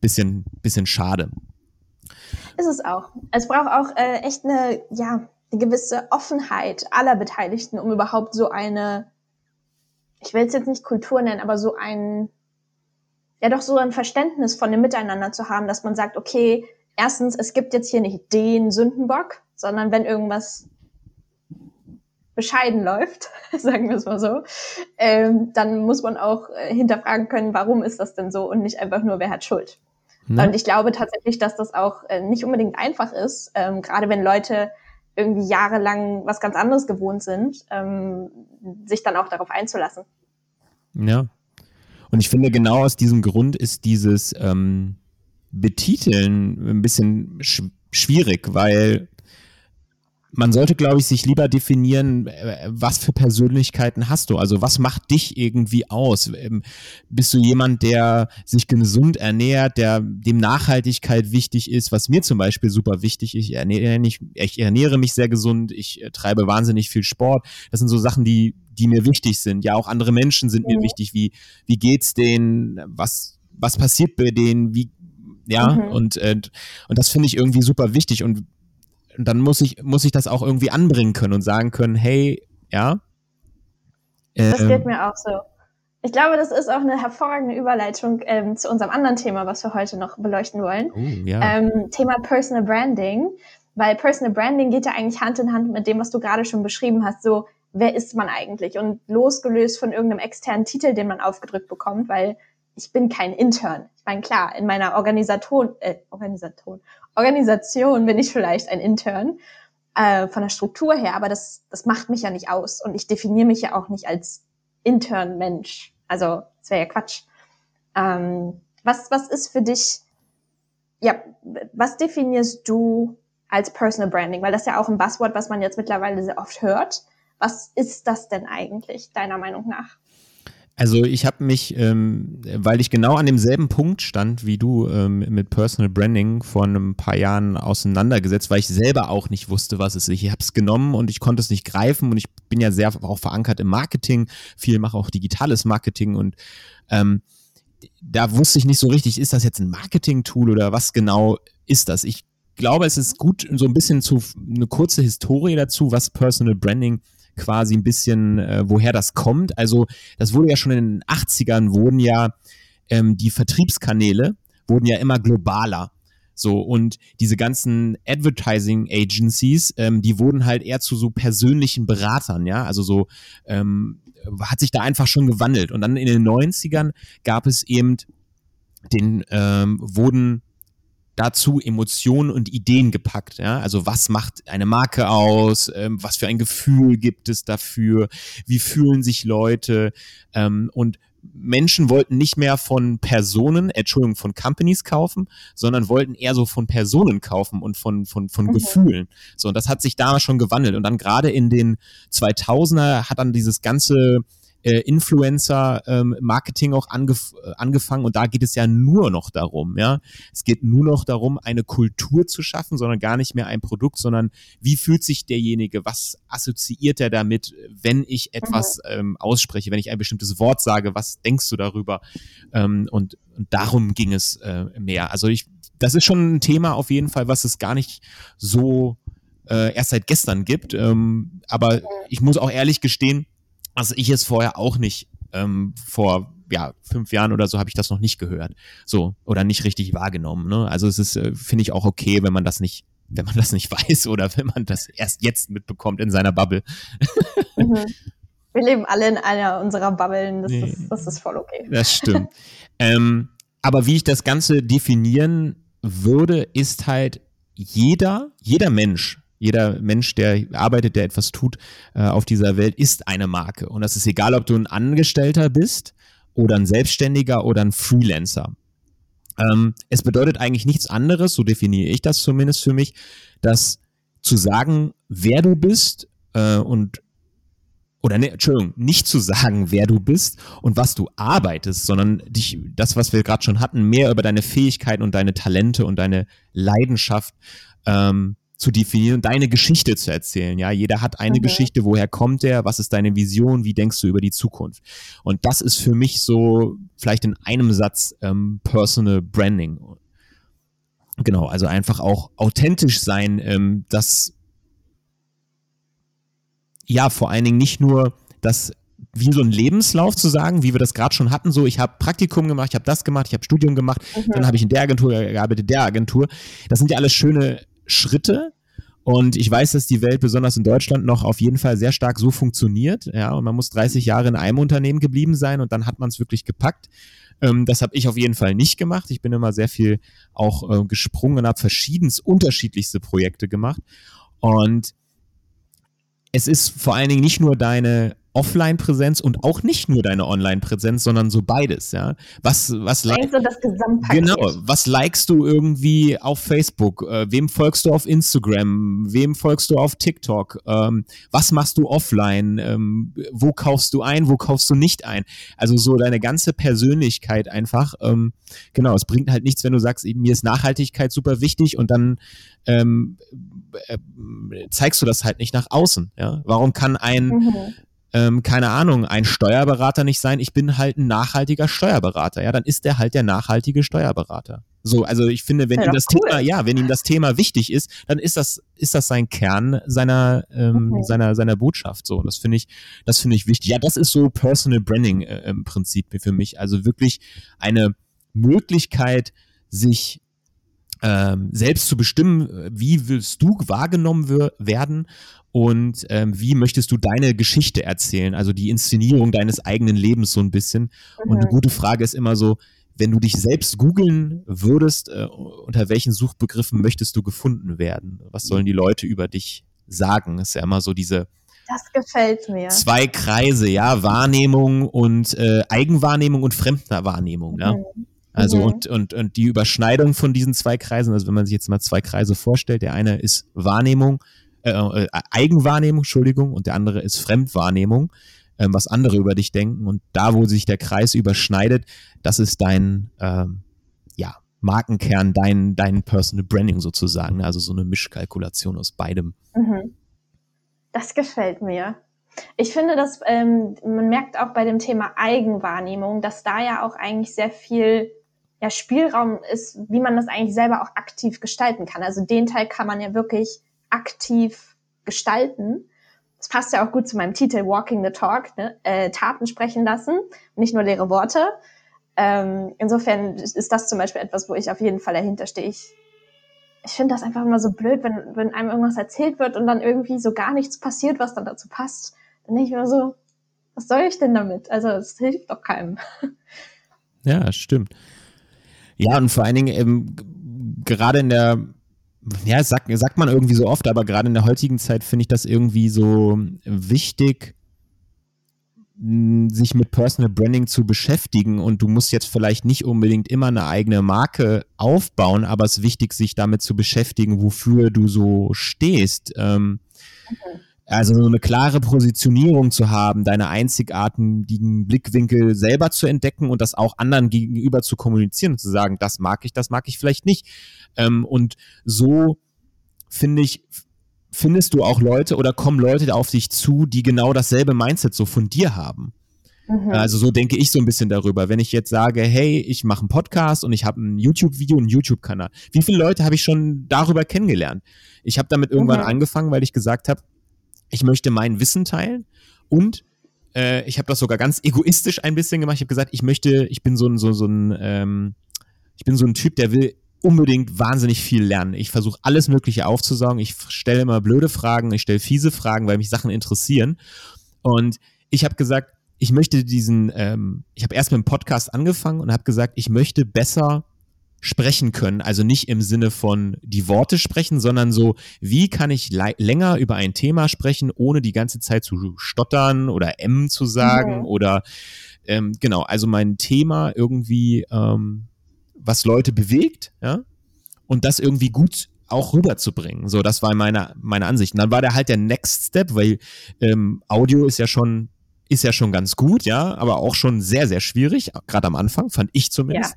bisschen, bisschen schade. Ist es auch. Es braucht auch äh, echt eine, ja, eine gewisse Offenheit aller Beteiligten, um überhaupt so eine, ich will es jetzt nicht Kultur nennen, aber so ein, ja doch so ein Verständnis von dem Miteinander zu haben, dass man sagt, okay, erstens, es gibt jetzt hier nicht den Sündenbock, sondern wenn irgendwas bescheiden läuft, sagen wir es mal so, ähm, dann muss man auch äh, hinterfragen können, warum ist das denn so und nicht einfach nur, wer hat Schuld. Ne? Und ich glaube tatsächlich, dass das auch äh, nicht unbedingt einfach ist, ähm, gerade wenn Leute irgendwie jahrelang was ganz anderes gewohnt sind, ähm, sich dann auch darauf einzulassen. Ja. Und ich finde, genau aus diesem Grund ist dieses ähm, Betiteln ein bisschen sch schwierig, weil man sollte, glaube ich, sich lieber definieren, äh, was für Persönlichkeiten hast du? Also was macht dich irgendwie aus? Ähm, bist du jemand, der sich gesund ernährt, der dem Nachhaltigkeit wichtig ist, was mir zum Beispiel super wichtig ist? Ich ernähre, mich, ich ernähre mich sehr gesund, ich äh, treibe wahnsinnig viel Sport. Das sind so Sachen, die, die mir wichtig sind. Ja, auch andere Menschen sind mir mhm. wichtig. Wie, wie geht's denen? Was, was passiert bei denen? Wie, ja, mhm. und, äh, und das finde ich irgendwie super wichtig. Und und dann muss ich, muss ich das auch irgendwie anbringen können und sagen können, hey, ja. Ähm, das geht mir auch so. Ich glaube, das ist auch eine hervorragende Überleitung ähm, zu unserem anderen Thema, was wir heute noch beleuchten wollen. Oh, ja. ähm, Thema Personal Branding. Weil Personal Branding geht ja eigentlich Hand in Hand mit dem, was du gerade schon beschrieben hast. So, wer ist man eigentlich? Und losgelöst von irgendeinem externen Titel, den man aufgedrückt bekommt, weil ich bin kein Intern. Ich meine, klar, in meiner Organisation, äh, Organisation, Organisation bin ich vielleicht ein Intern äh, von der Struktur her, aber das, das macht mich ja nicht aus. Und ich definiere mich ja auch nicht als Intern-Mensch. Also, das wäre ja Quatsch. Ähm, was, was ist für dich, ja, was definierst du als Personal Branding? Weil das ist ja auch ein Buzzword, was man jetzt mittlerweile sehr oft hört. Was ist das denn eigentlich, deiner Meinung nach? Also ich habe mich, ähm, weil ich genau an demselben Punkt stand wie du ähm, mit Personal Branding vor ein paar Jahren auseinandergesetzt, weil ich selber auch nicht wusste, was es ist. Ich habe es genommen und ich konnte es nicht greifen und ich bin ja sehr auch verankert im Marketing, viel mache auch digitales Marketing und ähm, da wusste ich nicht so richtig, ist das jetzt ein Marketing-Tool oder was genau ist das? Ich glaube, es ist gut, so ein bisschen zu eine kurze Historie dazu, was Personal Branding quasi ein bisschen, äh, woher das kommt. Also das wurde ja schon in den 80ern, wurden ja ähm, die Vertriebskanäle, wurden ja immer globaler. So, und diese ganzen Advertising Agencies, ähm, die wurden halt eher zu so persönlichen Beratern, ja, also so, ähm, hat sich da einfach schon gewandelt. Und dann in den 90ern gab es eben den, ähm, wurden dazu Emotionen und Ideen gepackt. Ja? Also was macht eine Marke aus? Ähm, was für ein Gefühl gibt es dafür? Wie fühlen sich Leute? Ähm, und Menschen wollten nicht mehr von Personen, Entschuldigung, von Companies kaufen, sondern wollten eher so von Personen kaufen und von, von, von okay. Gefühlen. So, und das hat sich damals schon gewandelt. Und dann gerade in den 2000er hat dann dieses ganze äh, Influencer-Marketing ähm, auch angef äh, angefangen und da geht es ja nur noch darum, ja. Es geht nur noch darum, eine Kultur zu schaffen, sondern gar nicht mehr ein Produkt, sondern wie fühlt sich derjenige, was assoziiert er damit, wenn ich etwas mhm. ähm, ausspreche, wenn ich ein bestimmtes Wort sage, was denkst du darüber? Ähm, und, und darum ging es äh, mehr. Also ich, das ist schon ein Thema auf jeden Fall, was es gar nicht so äh, erst seit gestern gibt. Ähm, aber ich muss auch ehrlich gestehen, also ich es vorher auch nicht ähm, vor ja, fünf Jahren oder so habe ich das noch nicht gehört. So, oder nicht richtig wahrgenommen. Ne? Also es ist, äh, finde ich, auch okay, wenn man das nicht, wenn man das nicht weiß oder wenn man das erst jetzt mitbekommt in seiner Bubble. Mhm. Wir leben alle in einer unserer Bubblen, das, nee, ist, das ist voll okay. Das stimmt. ähm, aber wie ich das Ganze definieren würde, ist halt jeder, jeder Mensch jeder Mensch, der arbeitet, der etwas tut äh, auf dieser Welt, ist eine Marke. Und das ist egal, ob du ein Angestellter bist oder ein Selbstständiger oder ein Freelancer. Ähm, es bedeutet eigentlich nichts anderes, so definiere ich das zumindest für mich, dass zu sagen, wer du bist äh, und oder ne, Entschuldigung, nicht zu sagen, wer du bist und was du arbeitest, sondern dich, das, was wir gerade schon hatten, mehr über deine Fähigkeiten und deine Talente und deine Leidenschaft ähm, zu definieren, deine Geschichte zu erzählen. Ja, jeder hat eine okay. Geschichte. Woher kommt der? Was ist deine Vision? Wie denkst du über die Zukunft? Und das ist für mich so vielleicht in einem Satz ähm, Personal Branding. Genau, also einfach auch authentisch sein, ähm, das ja vor allen Dingen nicht nur das wie so ein Lebenslauf zu sagen, wie wir das gerade schon hatten, so ich habe Praktikum gemacht, ich habe das gemacht, ich habe Studium gemacht, mhm. dann habe ich in der Agentur gearbeitet, der Agentur. Das sind ja alles schöne Schritte. Und ich weiß, dass die Welt besonders in Deutschland noch auf jeden Fall sehr stark so funktioniert. Ja, und man muss 30 Jahre in einem Unternehmen geblieben sein und dann hat man es wirklich gepackt. Ähm, das habe ich auf jeden Fall nicht gemacht. Ich bin immer sehr viel auch äh, gesprungen und habe verschiedenst unterschiedlichste Projekte gemacht. Und es ist vor allen Dingen nicht nur deine Offline-Präsenz und auch nicht nur deine Online-Präsenz, sondern so beides, ja. Was, was also das Gesamtpaket. Genau, was likest du irgendwie auf Facebook? Äh, wem folgst du auf Instagram? Wem folgst du auf TikTok? Ähm, was machst du offline? Ähm, wo kaufst du ein? Wo kaufst du nicht ein? Also so deine ganze Persönlichkeit einfach. Ähm, genau, es bringt halt nichts, wenn du sagst, mir ist Nachhaltigkeit super wichtig und dann ähm, äh, zeigst du das halt nicht nach außen, ja. Warum kann ein mhm ähm, keine Ahnung, ein Steuerberater nicht sein, ich bin halt ein nachhaltiger Steuerberater. Ja, dann ist der halt der nachhaltige Steuerberater. So, also ich finde, wenn Ja, ihm das cool. Thema, ja, wenn ihm das Thema wichtig ist, dann ist das, ist das sein Kern seiner, ähm, Mhm. seiner, seiner Botschaft. So, und das finde ich, das finde ich wichtig. Ja, das ist so Personal Branding äh, im Prinzip für mich. Also wirklich eine Möglichkeit, sich ähm, selbst zu bestimmen, äh, wie willst du wahrgenommen werden und ähm, wie möchtest du deine Geschichte erzählen, also die Inszenierung deines eigenen Lebens so ein bisschen. Und eine Mhm. gute Frage ist immer so, wenn du dich selbst googeln würdest, äh, unter welchen Suchbegriffen möchtest du gefunden werden? Was sollen die Leute über dich sagen? Ist ja immer so diese Das gefällt mir. zwei Kreise, ja, Wahrnehmung und äh, Eigenwahrnehmung und Fremdwahrnehmung, ja. Mhm. Also Mhm. und, und, und die Überschneidung von diesen zwei Kreisen, also wenn man sich jetzt mal zwei Kreise vorstellt, der eine ist Wahrnehmung, äh, äh, Eigenwahrnehmung, Entschuldigung, und der andere ist Fremdwahrnehmung, ähm, was andere über dich denken. Und da, wo sich der Kreis überschneidet, das ist dein ähm, ja, Markenkern, dein, dein Personal Branding sozusagen. ne? Also so eine Mischkalkulation aus beidem. Mhm. Das gefällt mir. Ich finde, dass ähm, man merkt auch bei dem Thema Eigenwahrnehmung, dass da ja auch eigentlich sehr viel ja, Spielraum ist, wie man das eigentlich selber auch aktiv gestalten kann. Also den Teil kann man ja wirklich aktiv gestalten. Das passt ja auch gut zu meinem Titel Walking the Talk, ne? äh, Taten sprechen lassen, nicht nur leere Worte. Ähm, insofern ist das zum Beispiel etwas, wo ich auf jeden Fall dahinter stehe. Ich, ich finde das einfach immer so blöd, wenn, wenn einem irgendwas erzählt wird und dann irgendwie so gar nichts passiert, was dann dazu passt. Dann denke ich mir so, was soll ich denn damit? Also es hilft doch keinem. Ja, stimmt. Ja, und vor allen Dingen g- gerade in der, ja, sagt, sagt man irgendwie so oft, aber gerade in der heutigen Zeit finde ich das irgendwie so wichtig, sich mit Personal Branding zu beschäftigen und du musst jetzt vielleicht nicht unbedingt immer eine eigene Marke aufbauen, aber es ist wichtig, sich damit zu beschäftigen, wofür du so stehst. Ähm, also so eine klare Positionierung zu haben, deine einzigartigen Blickwinkel selber zu entdecken und das auch anderen gegenüber zu kommunizieren und zu sagen, das mag ich, das mag ich vielleicht nicht. Ähm, und so finde ich, findest du auch Leute oder kommen Leute auf dich zu, die genau dasselbe Mindset so von dir haben. Mhm. Also so denke ich so ein bisschen darüber. Wenn ich jetzt sage, hey, ich mache einen Podcast und ich habe ein YouTube-Video, einen YouTube-Kanal. Wie viele Leute habe ich schon darüber kennengelernt? Ich habe damit irgendwann Mhm. angefangen, weil ich gesagt habe, ich möchte mein Wissen teilen und äh, ich habe das sogar ganz egoistisch ein bisschen gemacht. Ich habe gesagt, ich möchte, ich bin so ein, so, so ein, ähm, ich bin so ein Typ, der will unbedingt wahnsinnig viel lernen. Ich versuche alles Mögliche aufzusaugen. Ich stelle immer blöde Fragen, ich stelle fiese Fragen, weil mich Sachen interessieren. Und ich habe gesagt, ich möchte diesen, ähm, ich habe erst mit dem Podcast angefangen und habe gesagt, ich möchte besser sprechen können. Also nicht im Sinne von die Worte sprechen, sondern so, wie kann ich länger über ein Thema sprechen, ohne die ganze Zeit zu stottern oder M zu sagen Mhm. oder ähm, genau, also mein Thema irgendwie, ähm, was Leute bewegt, ja, und das irgendwie gut auch rüberzubringen. So, das war meine, meine Ansicht. Und dann war der halt der Next Step, weil ähm, Audio ist ja schon ist ja schon ganz gut, ja, aber auch schon sehr, sehr schwierig, gerade am Anfang, fand ich zumindest.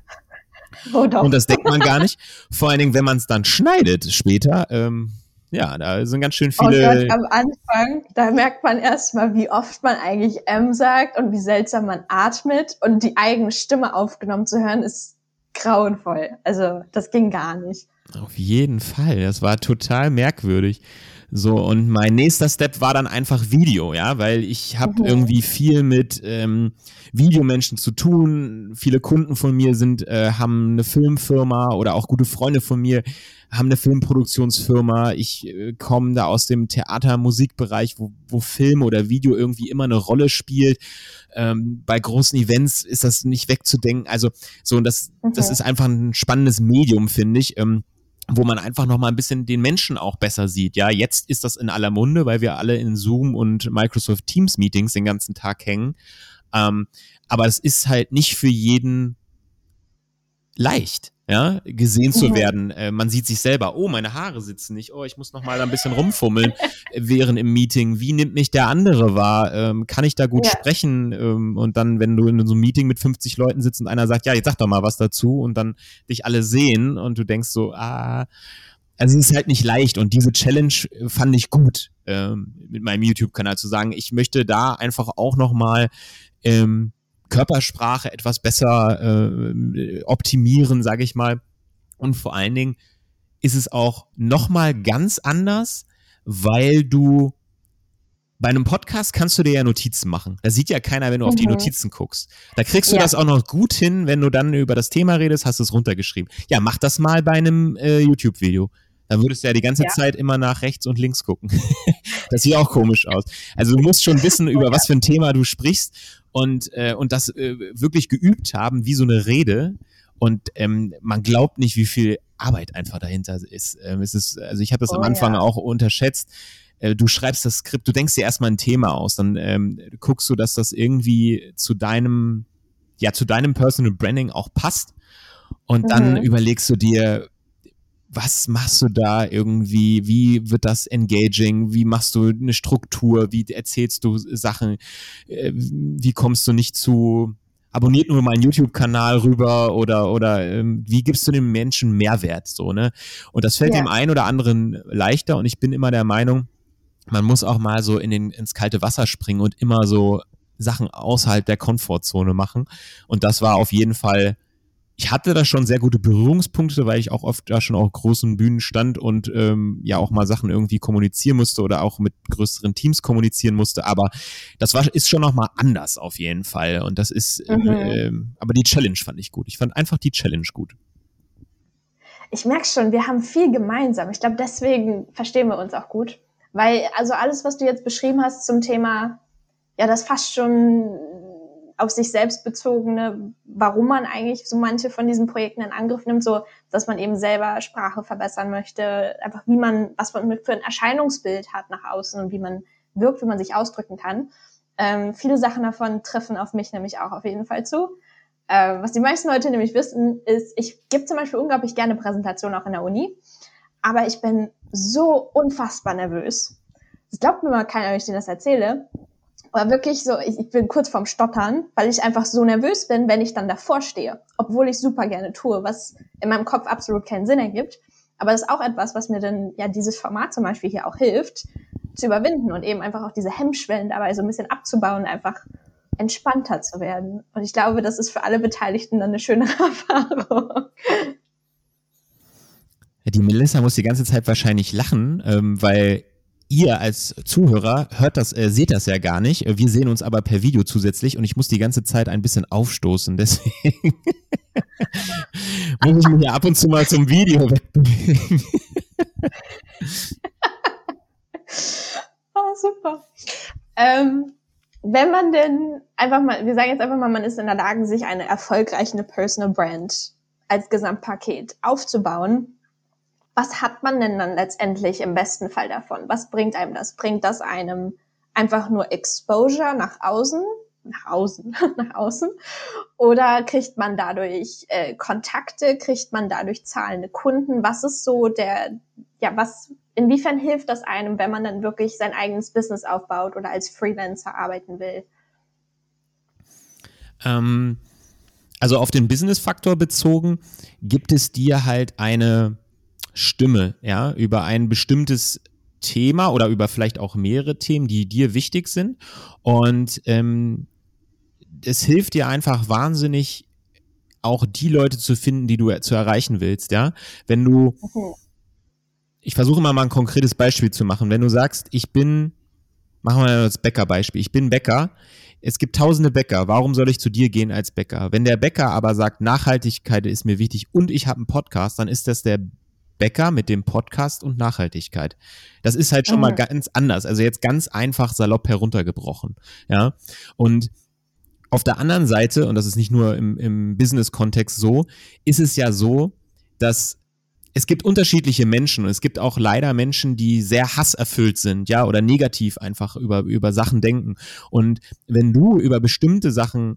Oh. Und das denkt man gar nicht. Vor allen Dingen, wenn man es dann schneidet später, ähm, ja, da sind ganz schön Oh viele. Gott, am Anfang, da merkt man erstmal, wie oft man eigentlich M sagt und wie seltsam man atmet und die eigene Stimme aufgenommen zu hören, ist grauenvoll. Also, das ging gar nicht. Auf jeden Fall. Das war total merkwürdig. So, und mein nächster Step war dann einfach Video, ja, weil ich habe Mhm. irgendwie viel mit ähm, Videomenschen zu tun. Viele Kunden von mir sind, äh, haben eine Filmfirma oder auch gute Freunde von mir haben eine Filmproduktionsfirma. Ich äh, komme da aus dem Theater-Musikbereich, wo, wo Film oder Video irgendwie immer eine Rolle spielt. Ähm, bei großen Events ist das nicht wegzudenken. Also so, und das, das Mhm. ist einfach ein spannendes Medium, finde ich. Ähm, wo man einfach noch mal ein bisschen den Menschen auch besser sieht. Ja, jetzt ist das in aller Munde, weil wir alle in Zoom und Microsoft Teams Meetings den ganzen Tag hängen. Ähm, aber es ist halt nicht für jeden leicht, ja, gesehen zu Mhm. werden. Äh, man sieht sich selber, oh, meine Haare sitzen nicht, oh, ich muss noch mal ein bisschen rumfummeln äh, während im Meeting. Wie nimmt mich der andere wahr? Ähm, kann ich da gut Ja. sprechen? Ähm, und dann, wenn du in so einem Meeting mit 50 Leuten sitzt und einer sagt, ja, jetzt sag doch mal was dazu und dann dich alle sehen und du denkst so, ah, also es ist halt nicht leicht und diese Challenge äh, fand ich gut ähm, mit meinem YouTube-Kanal zu sagen, ich möchte da einfach auch noch mal ähm, Körpersprache etwas besser äh, optimieren, sage ich mal. Und vor allen Dingen ist es auch nochmal ganz anders, weil du bei einem Podcast kannst du dir ja Notizen machen. Da sieht ja keiner, wenn du mhm. auf die mhm. Notizen guckst. Da kriegst du ja. das auch noch gut hin, wenn du dann über das Thema redest, hast du es runtergeschrieben. Ja, mach das mal bei einem äh, YouTube-Video. Dann würdest du ja die ganze ja. Zeit immer nach rechts und links gucken. das sieht auch komisch aus. Also du musst schon wissen, über was für ein Thema du sprichst und, äh, und das äh, wirklich geübt haben, wie so eine Rede. Und ähm, man glaubt nicht, wie viel Arbeit einfach dahinter ist. Ähm, es ist also ich habe das oh, am Anfang ja. auch unterschätzt. Äh, du schreibst das Skript, du denkst dir erstmal ein Thema aus, dann ähm, guckst du, dass das irgendwie zu deinem, ja, zu deinem Personal Branding auch passt. Und dann mhm. überlegst du dir, was machst du da irgendwie? Wie wird das engaging? Wie machst du eine Struktur? Wie erzählst du Sachen? Äh, wie kommst du nicht zu abonniert nur meinen YouTube-Kanal rüber oder oder ähm, wie gibst du dem Menschen Mehrwert so ne? Und das fällt ja. dem einen oder anderen leichter und ich bin immer der Meinung, man muss auch mal so in den ins kalte Wasser springen und immer so Sachen außerhalb der Komfortzone machen und das war auf jeden Fall ich hatte da schon sehr gute Berührungspunkte, weil ich auch oft da schon auf großen Bühnen stand und ähm, ja auch mal Sachen irgendwie kommunizieren musste oder auch mit größeren Teams kommunizieren musste. Aber das war ist schon noch mal anders auf jeden Fall. Und das ist, mhm. äh, aber die Challenge fand ich gut. Ich fand einfach die Challenge gut. Ich merke schon, wir haben viel gemeinsam. Ich glaube, deswegen verstehen wir uns auch gut. Weil, also alles, was du jetzt beschrieben hast zum Thema, ja, das fast schon auf sich selbst bezogene, warum man eigentlich so manche von diesen Projekten in Angriff nimmt, so dass man eben selber Sprache verbessern möchte, einfach wie man, was man für ein Erscheinungsbild hat nach außen und wie man wirkt, wie man sich ausdrücken kann. Ähm, viele Sachen davon treffen auf mich nämlich auch auf jeden Fall zu. Äh, was die meisten Leute nämlich wissen, ist, ich gebe zum Beispiel unglaublich gerne Präsentationen auch in der Uni, aber ich bin so unfassbar nervös. Das glaubt mir mal keiner, wenn ich dir das erzähle war wirklich so, ich, ich bin kurz vorm Stottern, weil ich einfach so nervös bin, wenn ich dann davor stehe, obwohl ich super gerne tue, was in meinem Kopf absolut keinen Sinn ergibt. Aber das ist auch etwas, was mir dann ja dieses Format zum Beispiel hier auch hilft, zu überwinden und eben einfach auch diese Hemmschwellen dabei so ein bisschen abzubauen, einfach entspannter zu werden. Und ich glaube, das ist für alle Beteiligten dann eine schöne Erfahrung. Die Melissa muss die ganze Zeit wahrscheinlich lachen, ähm, weil ihr als Zuhörer hört das, äh, seht das ja gar nicht. Wir sehen uns aber per Video zusätzlich und ich muss die ganze Zeit ein bisschen aufstoßen. Deswegen muss ich mich ja ab und zu mal zum Video wegbewegen. oh, super. Ähm, wenn man denn einfach mal, wir sagen jetzt einfach mal, man ist in der Lage, sich eine erfolgreiche Personal Brand als Gesamtpaket aufzubauen, was hat man denn dann letztendlich im besten Fall davon? Was bringt einem das? Bringt das einem einfach nur Exposure nach außen, nach außen, nach außen? Oder kriegt man dadurch äh, Kontakte? Kriegt man dadurch zahlende Kunden? Was ist so der, ja, was, inwiefern hilft das einem, wenn man dann wirklich sein eigenes Business aufbaut oder als Freelancer arbeiten will? Ähm, also auf den Business-Faktor bezogen, gibt es dir halt eine Stimme, ja, über ein bestimmtes Thema oder über vielleicht auch mehrere Themen, die dir wichtig sind. Und ähm, es hilft dir einfach wahnsinnig, auch die Leute zu finden, die du zu erreichen willst, ja. Wenn du, ich versuche mal mal ein konkretes Beispiel zu machen. Wenn du sagst, ich bin, machen wir das Bäckerbeispiel, ich bin Bäcker, es gibt tausende Bäcker, warum soll ich zu dir gehen als Bäcker? Wenn der Bäcker aber sagt, Nachhaltigkeit ist mir wichtig und ich habe einen Podcast, dann ist das der Becker mit dem Podcast und Nachhaltigkeit. Das ist halt schon mhm. mal ganz anders. Also jetzt ganz einfach salopp heruntergebrochen. Ja. Und auf der anderen Seite, und das ist nicht nur im, im Business-Kontext so, ist es ja so, dass es gibt unterschiedliche Menschen und es gibt auch leider Menschen, die sehr hasserfüllt sind, ja, oder negativ einfach über, über Sachen denken. Und wenn du über bestimmte Sachen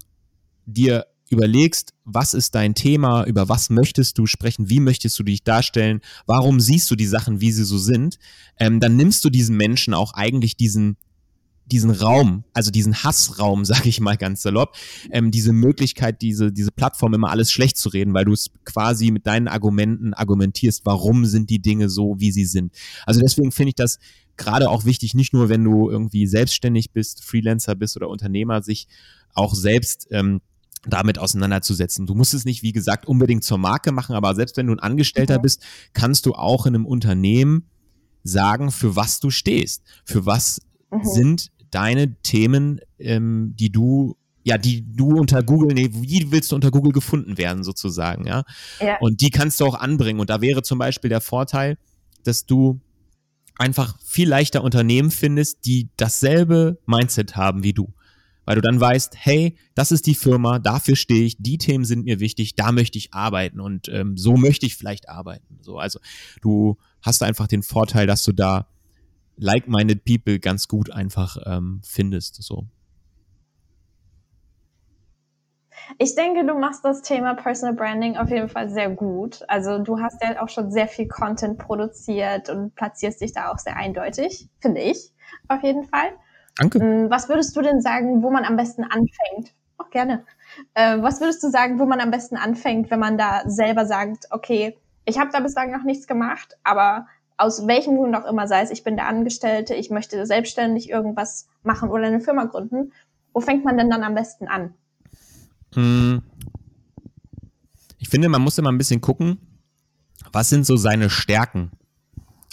dir überlegst, was ist dein Thema, über was möchtest du sprechen, wie möchtest du dich darstellen, warum siehst du die Sachen, wie sie so sind, ähm, dann nimmst du diesen Menschen auch eigentlich diesen diesen Raum, also diesen Hassraum, sag ich mal ganz salopp, ähm, diese Möglichkeit, diese, diese Plattform immer alles schlecht zu reden, weil du es quasi mit deinen Argumenten argumentierst, warum sind die Dinge so, wie sie sind. Also deswegen finde ich das gerade auch wichtig, nicht nur wenn du irgendwie selbstständig bist, Freelancer bist oder Unternehmer, sich auch selbst ähm, damit auseinanderzusetzen. Du musst es nicht, wie gesagt, unbedingt zur Marke machen, aber selbst wenn du ein Angestellter mhm. bist, kannst du auch in einem Unternehmen sagen, für was du stehst. Für was mhm. sind deine Themen, ähm, die du ja, die du unter Google, nee, wie willst du unter Google gefunden werden, sozusagen, ja? ja. Und die kannst du auch anbringen. Und da wäre zum Beispiel der Vorteil, dass du einfach viel leichter Unternehmen findest, die dasselbe Mindset haben wie du. Weil du dann weißt, hey, das ist die Firma, dafür stehe ich, die Themen sind mir wichtig, da möchte ich arbeiten und ähm, so möchte ich vielleicht arbeiten. So, also du hast einfach den Vorteil, dass du da like-minded people ganz gut einfach ähm, findest. So. Ich denke, du machst das Thema Personal Branding auf jeden Fall sehr gut. Also du hast ja auch schon sehr viel Content produziert und platzierst dich da auch sehr eindeutig, finde ich, auf jeden Fall. Danke. Mm, was würdest du denn sagen, wo man am besten anfängt? Auch gerne. Äh, was würdest du sagen, wo man am besten anfängt, wenn man da selber sagt, okay, ich habe da bislang noch nichts gemacht, aber aus welchem Grund auch immer, sei es, ich bin der Angestellte, ich möchte selbstständig irgendwas machen oder eine Firma gründen, wo fängt man denn dann am besten an? Hm. Ich finde, man muss immer ein bisschen gucken, was sind so seine Stärken?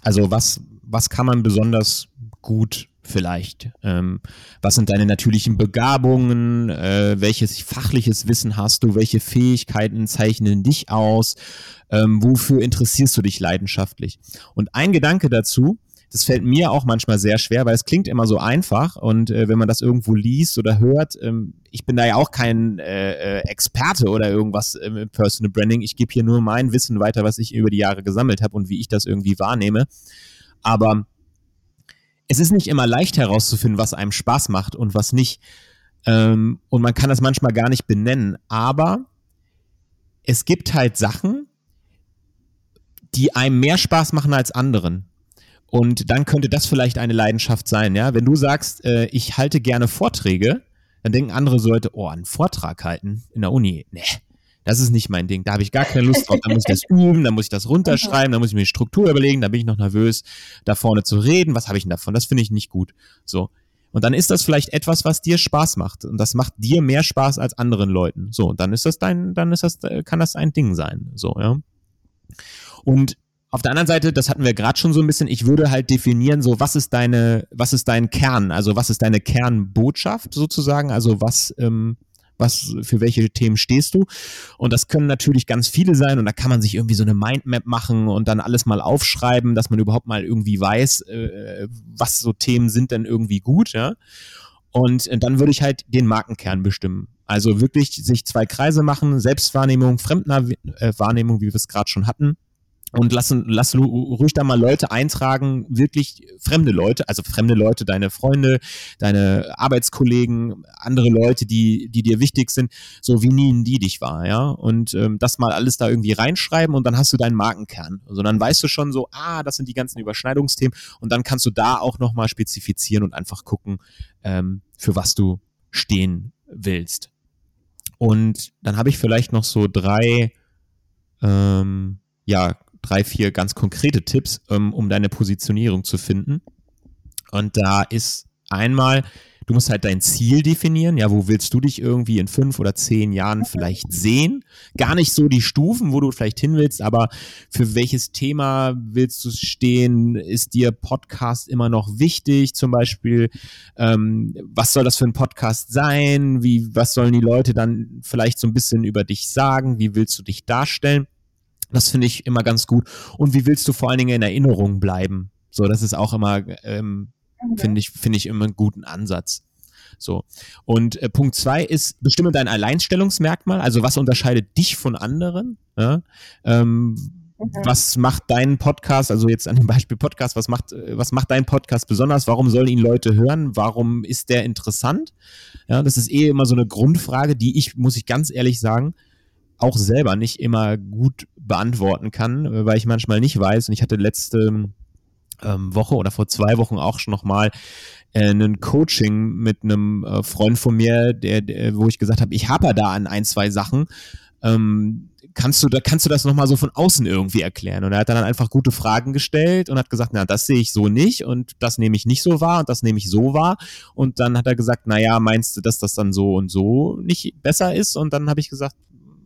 Also was, was kann man besonders gut vielleicht? Ähm, was sind deine natürlichen Begabungen? Äh, welches fachliches Wissen hast du? Welche Fähigkeiten zeichnen dich aus? Ähm, wofür interessierst du dich leidenschaftlich? Und ein Gedanke dazu, das fällt mir auch manchmal sehr schwer, weil es klingt immer so einfach und äh, wenn man das irgendwo liest oder hört, ähm, ich bin da ja auch kein äh, äh Experte oder irgendwas im äh, Personal Branding. Ich gebe hier nur mein Wissen weiter, was ich über die Jahre gesammelt habe und wie ich das irgendwie wahrnehme. Aber es ist nicht immer leicht herauszufinden, was einem Spaß macht und was nicht. Ähm, und man kann das manchmal gar nicht benennen. Aber es gibt halt Sachen, die einem mehr Spaß machen als anderen. Und dann könnte das vielleicht eine Leidenschaft sein, ja. Wenn du sagst, äh, ich halte gerne Vorträge, dann denken andere Leute, oh, einen Vortrag halten in der Uni, nee, das ist nicht mein Ding. Da habe ich gar keine Lust drauf. Da muss ich das üben, da muss ich das runterschreiben, da muss ich mir die Struktur überlegen, da bin ich noch nervös, da vorne zu reden. Was habe ich denn davon? Das finde ich nicht gut. So. Und dann ist das vielleicht etwas, was dir Spaß macht. Und das macht dir mehr Spaß als anderen Leuten. So, und dann ist das dein, dann ist das, kann das ein Ding sein. So, ja. Und auf der anderen Seite, das hatten wir gerade schon so ein bisschen, ich würde halt definieren, so was ist deine, was ist dein Kern, also was ist deine Kernbotschaft sozusagen, also was, ähm, was, für welche Themen stehst du? Und das können natürlich ganz viele sein und da kann man sich irgendwie so eine Mindmap machen und dann alles mal aufschreiben, dass man überhaupt mal irgendwie weiß, äh, was so Themen sind denn irgendwie gut, ja. Und äh, dann würde ich halt den Markenkern bestimmen. Also wirklich sich zwei Kreise machen, Selbstwahrnehmung, Fremdwahrnehmung, wie wir es gerade schon hatten und lass, lass ruhig da mal Leute eintragen, wirklich fremde Leute, also fremde Leute, deine Freunde, deine Arbeitskollegen, andere Leute, die, die dir wichtig sind, so wie nie die dich war, ja. Und ähm, das mal alles da irgendwie reinschreiben und dann hast du deinen Markenkern. Also dann weißt du schon so, ah, das sind die ganzen Überschneidungsthemen und dann kannst du da auch nochmal spezifizieren und einfach gucken, ähm, für was du stehen willst. Und dann habe ich vielleicht noch so drei ähm, ja, drei, vier ganz konkrete Tipps, ähm, um deine Positionierung zu finden. Und da ist einmal, du musst halt dein Ziel definieren. Ja, wo willst du dich irgendwie in fünf oder zehn Jahren vielleicht sehen? Gar nicht so die Stufen, wo du vielleicht hin willst, aber für welches Thema willst du stehen? Ist dir Podcast immer noch wichtig? Zum Beispiel, ähm, was soll das für ein Podcast sein? Wie, was sollen die Leute dann vielleicht so ein bisschen über dich sagen? Wie willst du dich darstellen? Das finde ich immer ganz gut. Und wie willst du vor allen Dingen in Erinnerung bleiben? So, das ist auch immer, ähm, okay. finde ich, finde ich immer einen guten Ansatz. So. Und äh, Punkt zwei ist, bestimme dein Alleinstellungsmerkmal. Also was unterscheidet dich von anderen? Ja? Ähm, mhm. Was macht deinen Podcast, also jetzt an dem Beispiel Podcast, was macht, äh, was macht dein Podcast besonders? Warum sollen ihn Leute hören? Warum ist der interessant? Ja, das ist eh immer so eine Grundfrage, die ich, muss ich ganz ehrlich sagen, auch selber nicht immer gut beantworten kann, äh, weil ich manchmal nicht weiß. Und ich hatte letzte ähm, Woche oder vor zwei Wochen auch schon nochmal äh, ein Coaching mit einem äh, Freund von mir, der, der wo ich gesagt habe, ich habe da an ein, zwei Sachen. Ähm, kannst du, da kannst du das nochmal so von außen irgendwie erklären. Und er hat dann einfach gute Fragen gestellt und hat gesagt, na, das sehe ich so nicht und das nehme ich nicht so wahr und das nehme ich so wahr. Und dann hat er gesagt, na ja, meinst du, dass das dann so und so nicht besser ist? Und dann habe ich gesagt,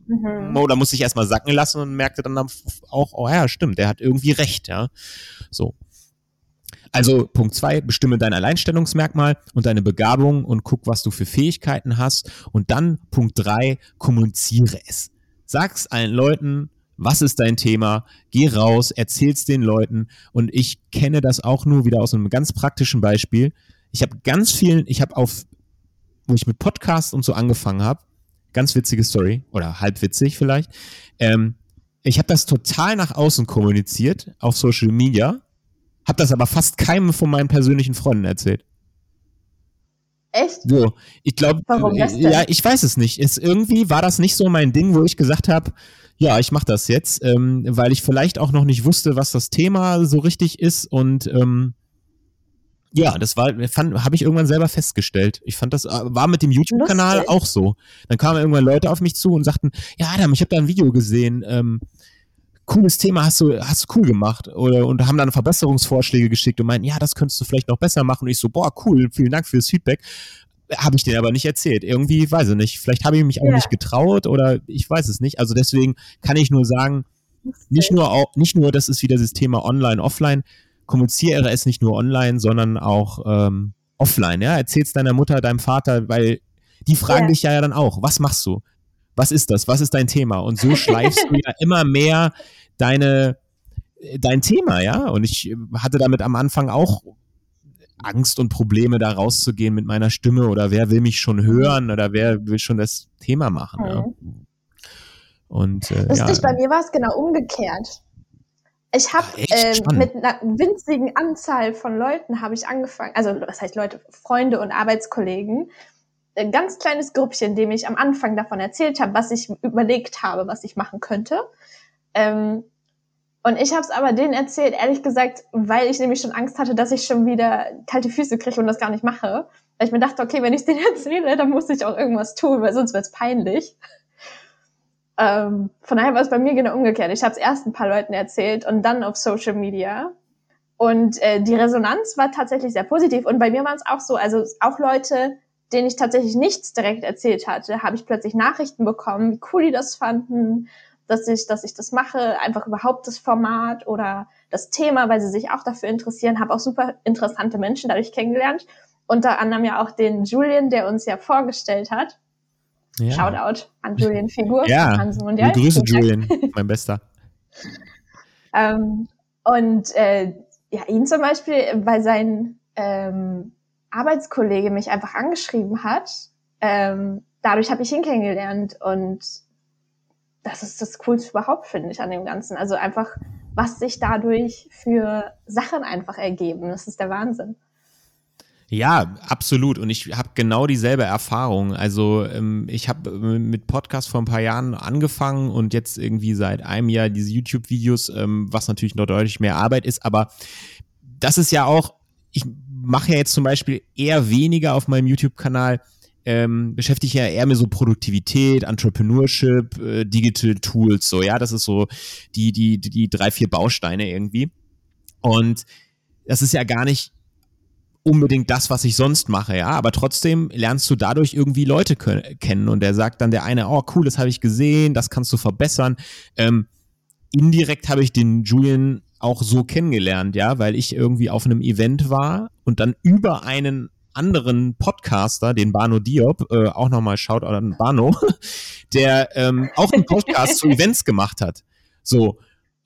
mhm. da muss ich erstmal sacken lassen und merkte dann auch, oh ja, stimmt, der hat irgendwie recht, ja. So. Also Punkt zwei, bestimme dein Alleinstellungsmerkmal und deine Begabung und guck, was du für Fähigkeiten hast. Und dann Punkt drei, kommuniziere es. Sag's allen Leuten, was ist dein Thema? Geh raus, erzähl's den Leuten. Und ich kenne das auch nur wieder aus einem ganz praktischen Beispiel. Ich habe ganz vielen, ich habe auf, wo ich mit Podcasts und so angefangen habe, ganz witzige Story oder halb witzig vielleicht. Ähm, ich habe das total nach außen kommuniziert auf Social Media hab das aber fast keinem von meinen persönlichen Freunden erzählt. Echt? So, ich glaube, ja, ich weiß es nicht. Es, irgendwie war das nicht so mein Ding, wo ich gesagt habe, ja, ich mache das jetzt, ähm, weil ich vielleicht auch noch nicht wusste, was das Thema so richtig ist und ähm, ja, das war, habe ich irgendwann selber festgestellt. Ich fand das äh, war mit dem YouTube-Kanal auch so. Dann kamen irgendwann Leute auf mich zu und sagten, ja, Adam, ich habe da ein Video gesehen. Ähm, cooles Thema hast du, hast du cool gemacht oder und haben dann Verbesserungsvorschläge geschickt und meinten, ja, das könntest du vielleicht noch besser machen. Und ich so, boah, cool, vielen Dank fürs Feedback. Habe ich dir aber nicht erzählt. Irgendwie, weiß ich nicht. Vielleicht habe ich mich auch ja. nicht getraut oder ich weiß es nicht. Also deswegen kann ich nur sagen, nicht nur, auch, nicht nur, das ist wieder das Thema online, offline. Kommuniziere es nicht nur online, sondern auch ähm, offline. Ja, erzähl's deiner Mutter, deinem Vater, weil die fragen ja. dich ja dann auch, was machst du? Was ist das? Was ist dein Thema? Und so schleifst du ja immer mehr deine, dein Thema, ja. Und ich hatte damit am Anfang auch Angst und Probleme, da rauszugehen mit meiner Stimme oder wer will mich schon hören oder wer will schon das Thema machen. Mhm. Ja. Und, äh, Lustig, ja. bei mir war es genau umgekehrt. Ich habe äh, mit einer winzigen Anzahl von Leuten habe ich angefangen, also was heißt Leute, Freunde und Arbeitskollegen, ein ganz kleines Grüppchen, dem ich am Anfang davon erzählt habe, was ich überlegt habe, was ich machen könnte. Ähm, und ich habe es aber denen erzählt, ehrlich gesagt, weil ich nämlich schon Angst hatte, dass ich schon wieder kalte Füße kriege und das gar nicht mache. Weil ich mir dachte, okay, wenn ich es denen erzähle, dann muss ich auch irgendwas tun, weil sonst wird es peinlich. Ähm, von daher war es bei mir genau umgekehrt. Ich habe es erst ein paar Leuten erzählt und dann auf Social Media. Und äh, die Resonanz war tatsächlich sehr positiv. Und bei mir war es auch so, also auch Leute, denen ich tatsächlich nichts direkt erzählt hatte, habe ich plötzlich Nachrichten bekommen, wie cool die das fanden dass ich, dass ich das mache, einfach überhaupt das Format oder das Thema, weil sie sich auch dafür interessieren, habe auch super interessante Menschen dadurch kennengelernt. Unter anderem ja auch den Julian, der uns ja vorgestellt hat. Ja. Shoutout an Julian Figur ja. Hansen Mondial. Grüße Julian, mein Bester. ähm, und äh, ja, ihn zum Beispiel, weil sein ähm, Arbeitskollege mich einfach angeschrieben hat, ähm, dadurch habe ich ihn kennengelernt und das ist das Coolste überhaupt, finde ich, an dem Ganzen. Also einfach, was sich dadurch für Sachen einfach ergeben. Das ist der Wahnsinn. Ja, absolut. Und ich habe genau dieselbe Erfahrung. Also ähm, ich habe äh, mit Podcast vor ein paar Jahren angefangen und jetzt irgendwie seit einem Jahr diese YouTube-Videos, ähm, was natürlich noch deutlich mehr Arbeit ist. Aber das ist ja auch, ich mache ja jetzt zum Beispiel eher weniger auf meinem YouTube-Kanal ähm, beschäftige ja eher mit so Produktivität, Entrepreneurship, äh, Digital Tools, so, ja, das ist so die, die, die drei, vier Bausteine irgendwie. Und das ist ja gar nicht unbedingt das, was ich sonst mache, ja, aber trotzdem lernst du dadurch irgendwie Leute kennen und der sagt dann der eine, oh cool, das habe ich gesehen, das kannst du verbessern. Ähm, indirekt habe ich den Julian auch so kennengelernt, ja, weil ich irgendwie auf einem Event war und dann über einen anderen Podcaster, den Bano Diop, äh, auch nochmal schaut an Bano, der ähm, auch einen Podcast zu Events gemacht hat. So.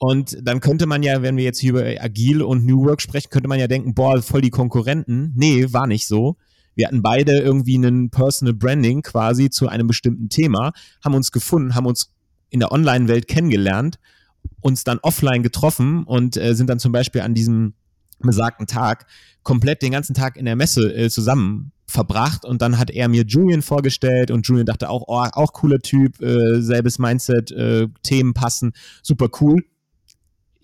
Und dann könnte man ja, wenn wir jetzt hier über Agil und New Work sprechen, könnte man ja denken, boah, voll die Konkurrenten. Nee, war nicht so. Wir hatten beide irgendwie einen Personal Branding quasi zu einem bestimmten Thema, haben uns gefunden, haben uns in der Online-Welt kennengelernt, uns dann offline getroffen und äh, sind dann zum Beispiel an diesem besagten Tag komplett den ganzen Tag in der Messe äh, zusammen verbracht und dann hat er mir Julian vorgestellt und Julian dachte auch, oh, auch cooler Typ, äh, selbes Mindset, äh, Themen passen, super cool.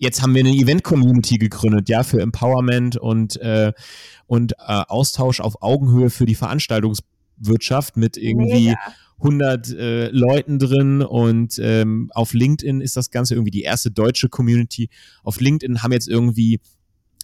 Jetzt haben wir eine Event-Community gegründet, ja, für Empowerment und, äh, und äh, Austausch auf Augenhöhe für die Veranstaltungs Wirtschaft mit irgendwie Mega. 100 äh, Leuten drin und ähm, auf LinkedIn ist das Ganze irgendwie die erste deutsche Community. Auf LinkedIn haben jetzt irgendwie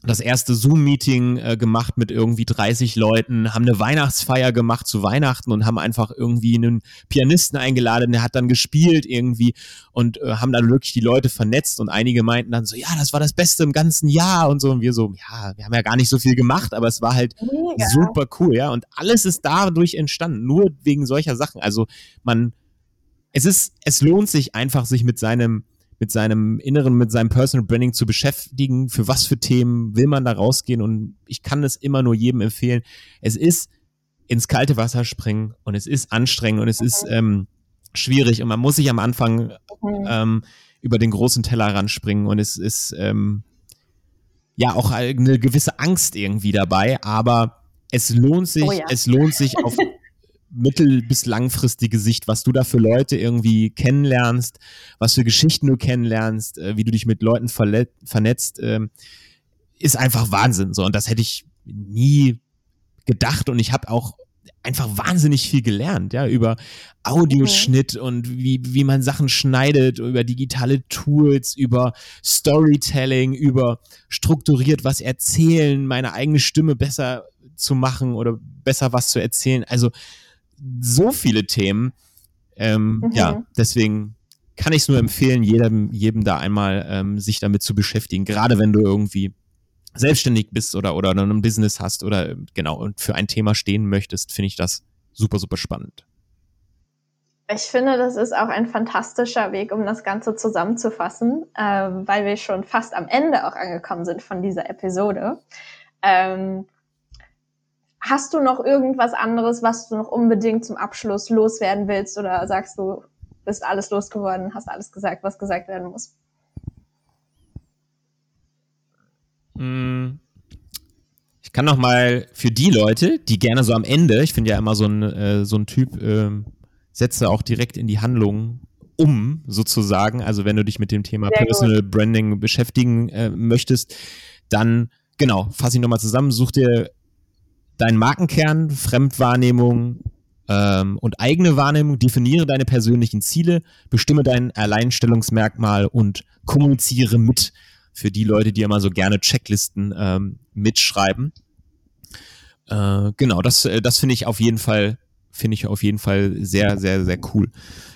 das erste Zoom-Meeting äh, gemacht mit irgendwie 30 Leuten, haben eine Weihnachtsfeier gemacht zu Weihnachten und haben einfach irgendwie einen Pianisten eingeladen, der hat dann gespielt irgendwie und äh, haben dann wirklich die Leute vernetzt und einige meinten dann so, ja, das war das Beste im ganzen Jahr und so und wir so, ja, wir haben ja gar nicht so viel gemacht, aber es war halt Mega. super cool, ja, und alles ist dadurch entstanden, nur wegen solcher Sachen. Also man, es ist, es lohnt sich einfach, sich mit seinem mit seinem Inneren, mit seinem Personal Branding zu beschäftigen. Für was für Themen will man da rausgehen? Und ich kann es immer nur jedem empfehlen. Es ist ins kalte Wasser springen und es ist anstrengend und es ist mhm. ähm, schwierig und man muss sich am Anfang mhm. ähm, über den großen Teller ranspringen und es ist ähm, ja auch eine gewisse Angst irgendwie dabei, aber es lohnt sich, oh ja. es lohnt sich auf mittel- bis langfristige Sicht, was du da für Leute irgendwie kennenlernst, was für Geschichten du kennenlernst, äh, wie du dich mit Leuten vernetzt, äh, ist einfach Wahnsinn. So, und das hätte ich nie gedacht und ich habe auch einfach wahnsinnig viel gelernt, ja, über Audioschnitt okay. und wie, wie man Sachen schneidet, über digitale Tools, über Storytelling, über strukturiert was erzählen, meine eigene Stimme besser zu machen oder besser was zu erzählen. Also so viele Themen. Ähm, mhm. Ja, deswegen kann ich es nur empfehlen, jedem, jedem da einmal ähm, sich damit zu beschäftigen. Gerade wenn du irgendwie selbstständig bist oder, oder ein Business hast oder genau und für ein Thema stehen möchtest, finde ich das super, super spannend. Ich finde, das ist auch ein fantastischer Weg, um das Ganze zusammenzufassen, äh, weil wir schon fast am Ende auch angekommen sind von dieser Episode. Ähm, Hast du noch irgendwas anderes, was du noch unbedingt zum Abschluss loswerden willst oder sagst du, bist alles losgeworden, hast alles gesagt, was gesagt werden muss? Hm. Ich kann noch mal für die Leute, die gerne so am Ende, ich finde ja immer so ein, äh, so ein Typ, äh, setze auch direkt in die Handlung um, sozusagen. Also wenn du dich mit dem Thema Sehr Personal gut. Branding beschäftigen äh, möchtest, dann genau, fasse ich nochmal zusammen, such dir deinen Markenkern, Fremdwahrnehmung ähm, und eigene Wahrnehmung, definiere deine persönlichen Ziele, bestimme dein Alleinstellungsmerkmal und kommuniziere mit für die Leute, die immer so gerne Checklisten ähm, mitschreiben. Äh, genau, das, äh, das finde ich auf jeden Fall finde ich auf jeden Fall sehr, sehr, sehr cool.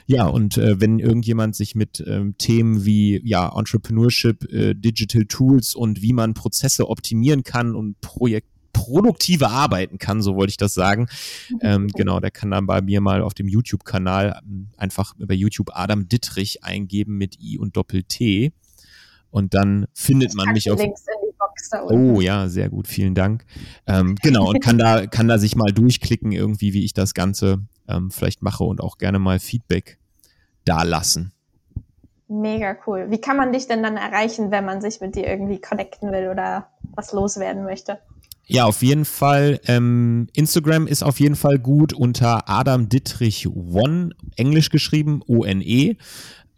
Ja, und äh, wenn irgendjemand sich mit ähm, Themen wie ja, Entrepreneurship, äh, Digital Tools und wie man Prozesse optimieren kann und Projekt produktiver arbeiten kann, so wollte ich das sagen. Ähm, genau, der kann dann bei mir mal auf dem YouTube-Kanal ähm, einfach über YouTube Adam Dittrich eingeben mit I und Doppel-T. Und dann findet man mich auf. Oh ja, sehr gut, vielen Dank. Ähm, genau, und kann da, kann da sich mal durchklicken, irgendwie, wie ich das Ganze ähm, vielleicht mache und auch gerne mal Feedback da lassen. Mega cool. Wie kann man dich denn dann erreichen, wenn man sich mit dir irgendwie connecten will oder was loswerden möchte? Ja, auf jeden Fall. Ähm, Instagram ist auf jeden Fall gut unter Adam Dittrich One, englisch geschrieben, O-N-E.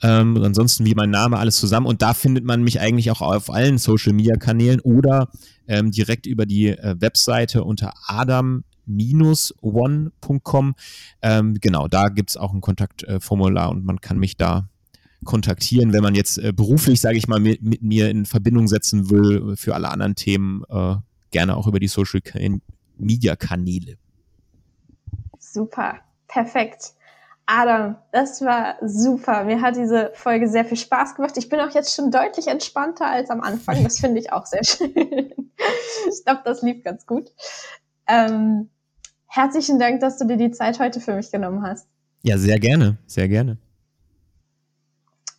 Ähm, ansonsten wie mein Name alles zusammen und da findet man mich eigentlich auch auf allen Social Media Kanälen oder ähm, direkt über die äh, Webseite unter adam-one.com. Ähm, genau, da gibt's auch ein Kontaktformular äh, und man kann mich da kontaktieren, wenn man jetzt äh, beruflich, sage ich mal, mit, mit, mir in Verbindung setzen will für alle anderen Themen. Äh, gerne auch über die Social Media Kanäle. Super, perfekt. Adam, das war super. Mir hat diese Folge sehr viel Spaß gemacht. Ich bin auch jetzt schon deutlich entspannter als am Anfang. Das finde ich auch sehr schön. ich glaube, das lief ganz gut. Ähm, herzlichen Dank, dass du dir die Zeit heute für mich genommen hast. Ja, sehr gerne, sehr gerne.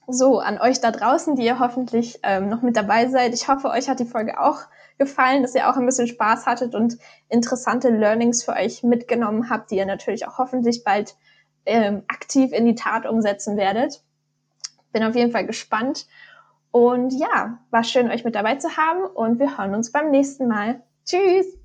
So, an euch da draußen, die ihr hoffentlich ähm, noch mit dabei seid. Ich hoffe, euch hat die Folge auch gefallen, dass ihr auch ein bisschen Spaß hattet und interessante Learnings für euch mitgenommen habt, die ihr natürlich auch hoffentlich bald ähm, aktiv in die Tat umsetzen werdet. Bin auf jeden Fall gespannt. Und ja, war schön, euch mit dabei zu haben und wir hören uns beim nächsten Mal. Tschüss!